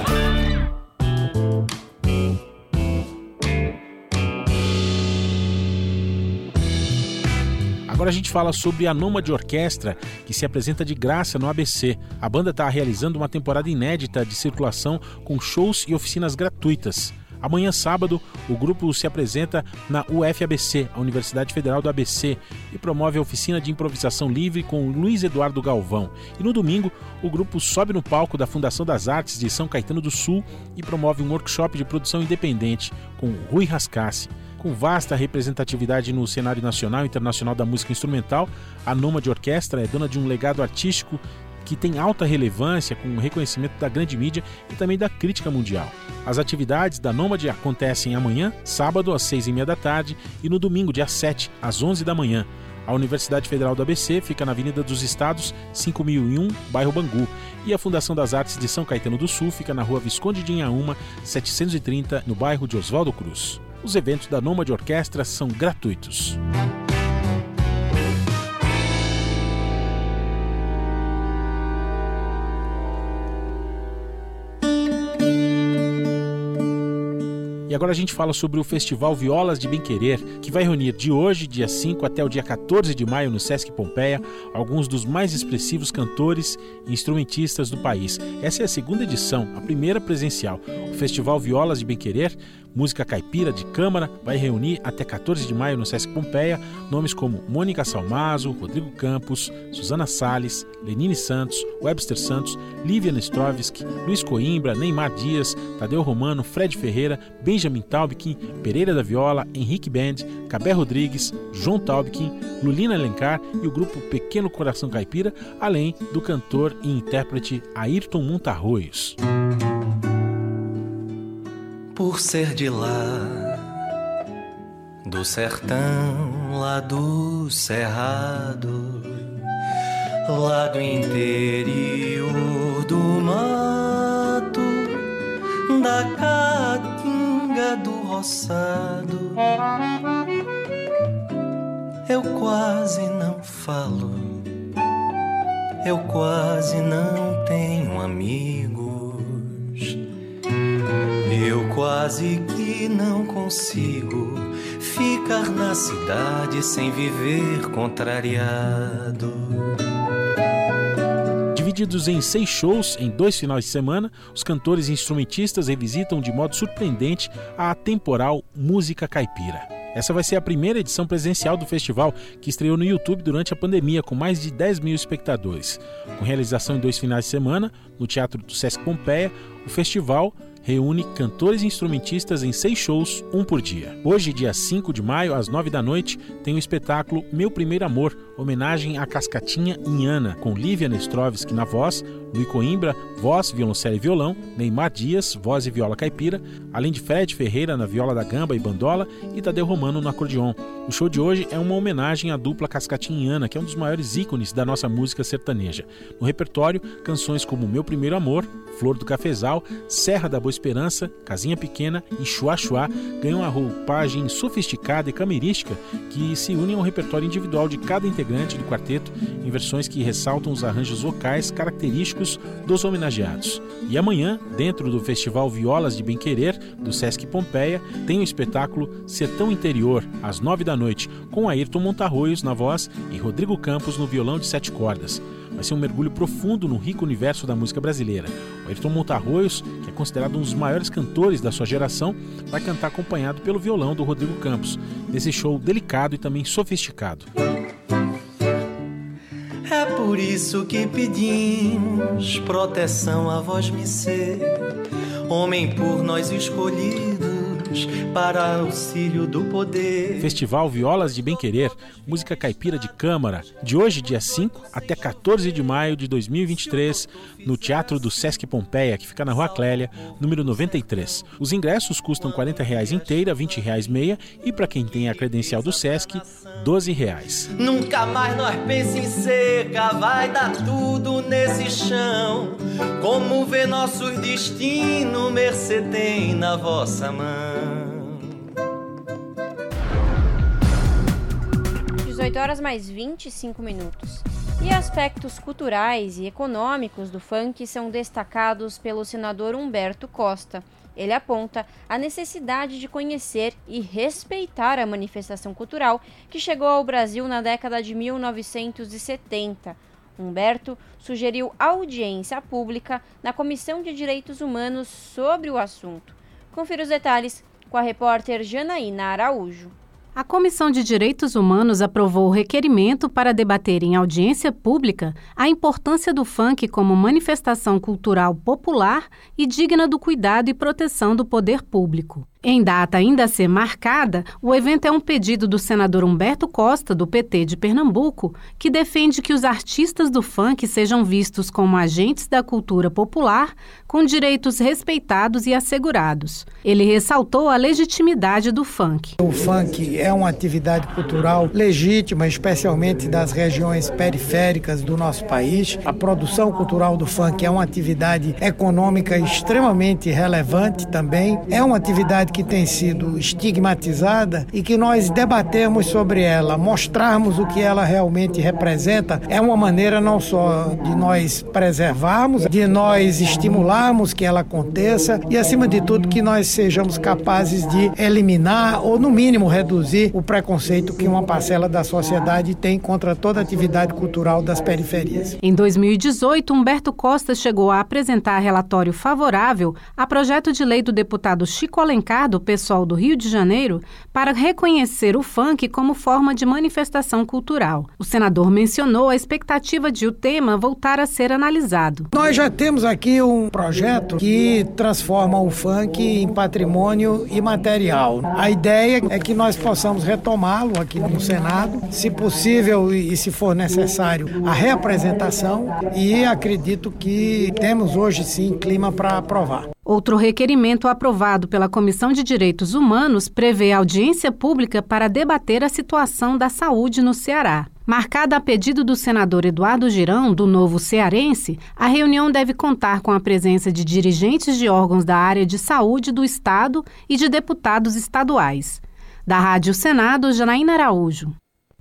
S2: Agora a gente fala sobre a Nômade Orquestra, que se apresenta de graça no ABC. A banda está realizando uma temporada inédita de circulação com shows e oficinas gratuitas. Amanhã, sábado, o grupo se apresenta na UFABC, a Universidade Federal do ABC, e promove a oficina de improvisação livre com Luiz Eduardo Galvão. E no domingo, o grupo sobe no palco da Fundação das Artes de São Caetano do Sul e promove um workshop de produção independente com Rui Rascassi. Com vasta representatividade no cenário nacional e internacional da música instrumental, a Nômade Orquestra é dona de um legado artístico que tem alta relevância com o reconhecimento da grande mídia e também da crítica mundial. As atividades da Nômade acontecem amanhã, sábado, às seis e meia da tarde e no domingo, dia 7, às 11 da manhã. A Universidade Federal do ABC fica na Avenida dos Estados, 5001, bairro Bangu, e a Fundação das Artes de São Caetano do Sul fica na rua Visconde de Inhaúma, 730, no bairro de Oswaldo Cruz. Os eventos da Nômade Orquestra são gratuitos. Agora a gente fala sobre o Festival Violas de Bem Querer, que vai reunir de hoje, dia 5, até o dia 14 de maio no Sesc Pompeia, alguns dos mais expressivos cantores e instrumentistas do país. Essa é a segunda edição, a primeira presencial. O Festival Violas de Bem Querer Música Caipira de Câmara vai reunir até 14 de maio no Sesc Pompeia nomes como Mônica Salmazo, Rodrigo Campos, Susana Sales, Lenine Santos, Webster Santos, Lívia Nestrovski, Luiz Coimbra, Neymar Dias, Tadeu Romano, Fred Ferreira, Benjamin Taubkin, Pereira da Viola, Henrique Band, Cabé Rodrigues, João Taubkin, Lulina Alencar e o grupo Pequeno Coração Caipira, além do cantor e intérprete Ayrton Montarroios
S46: por ser de lá, do sertão, lá do cerrado, lá do interior do mato, da do roçado. Eu quase não falo, eu quase não tenho amigos. Eu quase que não consigo ficar na cidade sem viver contrariado.
S2: Divididos em seis shows em dois finais de semana, os cantores e instrumentistas revisitam de modo surpreendente a atemporal música caipira. Essa vai ser a primeira edição presencial do festival, que estreou no YouTube durante a pandemia, com mais de 10 mil espectadores. Com realização em dois finais de semana, no Teatro do Sesc Pompeia, o festival reúne cantores e instrumentistas em seis shows, um por dia. Hoje, dia 5 de maio, às 9 da noite, tem o espetáculo Meu Primeiro Amor, homenagem à Cascatinha Inhana, com Lívia Nestrovski na voz, Luiz Coimbra, voz, violoncelo e violão, Neymar Dias, voz e viola caipira, além de Fred Ferreira na viola da gamba e bandola e Tadeu Romano no acordeon. O show de hoje é uma homenagem à dupla Cascatinhana, que é um dos maiores ícones da nossa música sertaneja. No repertório, canções como Meu Primeiro Amor, Flor do Cafezal, Serra da Boa Esperança, Casinha Pequena e Chua Chua ganham a roupagem sofisticada e camerística que se unem ao repertório individual de cada integrante do quarteto em versões que ressaltam os arranjos vocais característicos dos homenageados. E amanhã, dentro do Festival Violas de Bem Querer, do Sesc Pompeia, tem o espetáculo Sertão Interior, às nove da noite, com Ayrton Montarroios na voz e Rodrigo Campos no violão de sete cordas vai ser um mergulho profundo no rico universo da música brasileira. O Ayrton Montarroios, que é considerado um dos maiores cantores da sua geração, vai cantar acompanhado pelo violão do Rodrigo Campos, nesse show delicado e também sofisticado.
S46: É por isso que pedimos proteção a vós me ser, homem por nós escolhido para auxílio do poder.
S2: Festival Violas de Bem Querer, música caipira de câmara, de hoje, dia 5, até 14 de maio de 2023, no Teatro do Sesc Pompeia, que fica na Rua Clélia, número 93. Os ingressos custam 40 reais inteira, 20 reais meia e para quem tem a credencial do Sesc, 12 reais.
S46: Nunca mais nós pensamos em seca, vai dar tudo nesse chão. Como vê nossos destinos, mercê tem na vossa mão.
S1: 18 horas mais 25 minutos. E aspectos culturais e econômicos do funk são destacados pelo senador Humberto Costa. Ele aponta a necessidade de conhecer e respeitar a manifestação cultural que chegou ao Brasil na década de 1970. Humberto sugeriu audiência pública na Comissão de Direitos Humanos sobre o assunto. Confira os detalhes com a repórter Janaína Araújo.
S47: A Comissão de Direitos Humanos aprovou o requerimento para debater em audiência pública a importância do funk como manifestação cultural popular e digna do cuidado e proteção do poder público. Em data ainda a ser marcada, o evento é um pedido do senador Humberto Costa, do PT de Pernambuco, que defende que os artistas do funk sejam vistos como agentes da cultura popular, com direitos respeitados e assegurados. Ele ressaltou a legitimidade do funk.
S48: O funk é uma atividade cultural legítima, especialmente das regiões periféricas do nosso país. A produção cultural do funk é uma atividade econômica extremamente relevante também. É uma atividade que tem sido estigmatizada e que nós debatemos sobre ela, mostrarmos o que ela realmente representa, é uma maneira não só de nós preservarmos, de nós estimularmos que ela aconteça e, acima de tudo, que nós sejamos capazes de eliminar ou, no mínimo, reduzir o preconceito que uma parcela da sociedade tem contra toda atividade cultural das periferias.
S47: Em 2018, Humberto Costa chegou a apresentar relatório favorável a projeto de lei do deputado Chico Alencar do pessoal do Rio de Janeiro para reconhecer o funk como forma de manifestação cultural. O senador mencionou a expectativa de o tema voltar a ser analisado.
S48: Nós já temos aqui um projeto que transforma o funk em patrimônio imaterial. A ideia é que nós possamos retomá-lo aqui no Senado, se possível e se for necessário, a reapresentação e acredito que temos hoje sim clima para aprovar.
S47: Outro requerimento aprovado pela Comissão de Direitos Humanos prevê audiência pública para debater a situação da saúde no Ceará. Marcada a pedido do senador Eduardo Girão, do Novo Cearense, a reunião deve contar com a presença de dirigentes de órgãos da área de saúde do Estado e de deputados estaduais. Da Rádio Senado, Janaína Araújo.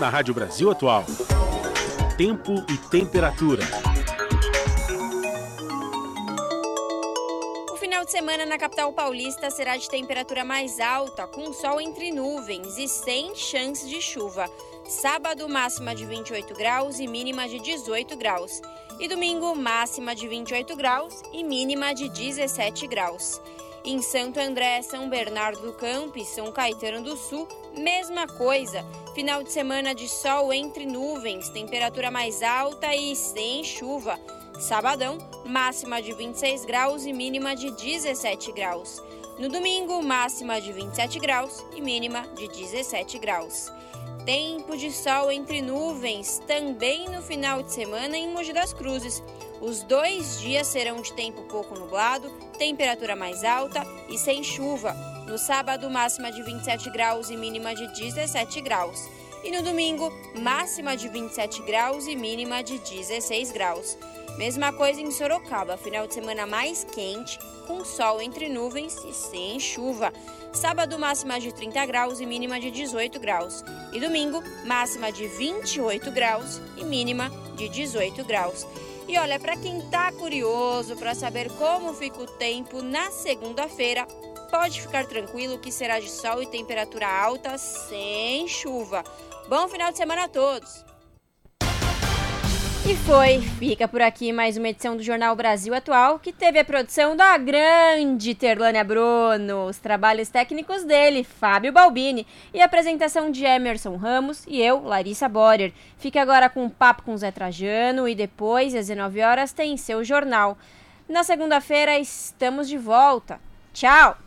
S2: na Rádio Brasil Atual. Tempo e temperatura.
S1: O final de semana na capital paulista será de temperatura mais alta, com sol entre nuvens e sem chance de chuva. Sábado, máxima de 28 graus e mínima de 18 graus. E domingo, máxima de 28 graus e mínima de 17 graus. Em Santo André, São Bernardo do Campo e São Caetano do Sul, mesma coisa. Final de semana de sol entre nuvens, temperatura mais alta e sem chuva. Sabadão, máxima de 26 graus e mínima de 17 graus. No domingo, máxima de 27 graus e mínima de 17 graus. Tempo de sol entre nuvens também no final de semana em Mogi das Cruzes. Os dois dias serão de tempo pouco nublado, temperatura mais alta e sem chuva. No sábado, máxima de 27 graus e mínima de 17 graus. E no domingo, máxima de 27 graus e mínima de 16 graus. Mesma coisa em Sorocaba, final de semana mais quente, com sol entre nuvens e sem chuva. Sábado, máxima de 30 graus e mínima de 18 graus. E domingo, máxima de 28 graus e mínima de 18 graus. E olha, para quem tá curioso para saber como fica o tempo na segunda-feira, pode ficar tranquilo que será de sol e temperatura alta sem chuva. Bom final de semana a todos! E foi, fica por aqui mais uma edição do Jornal Brasil Atual, que teve a produção da grande Terlânia Bruno, os trabalhos técnicos dele, Fábio Balbini, e a apresentação de Emerson Ramos e eu, Larissa Borer. Fique agora com um papo com Zé Trajano e depois, às 19 horas, tem seu jornal. Na segunda-feira estamos de volta. Tchau!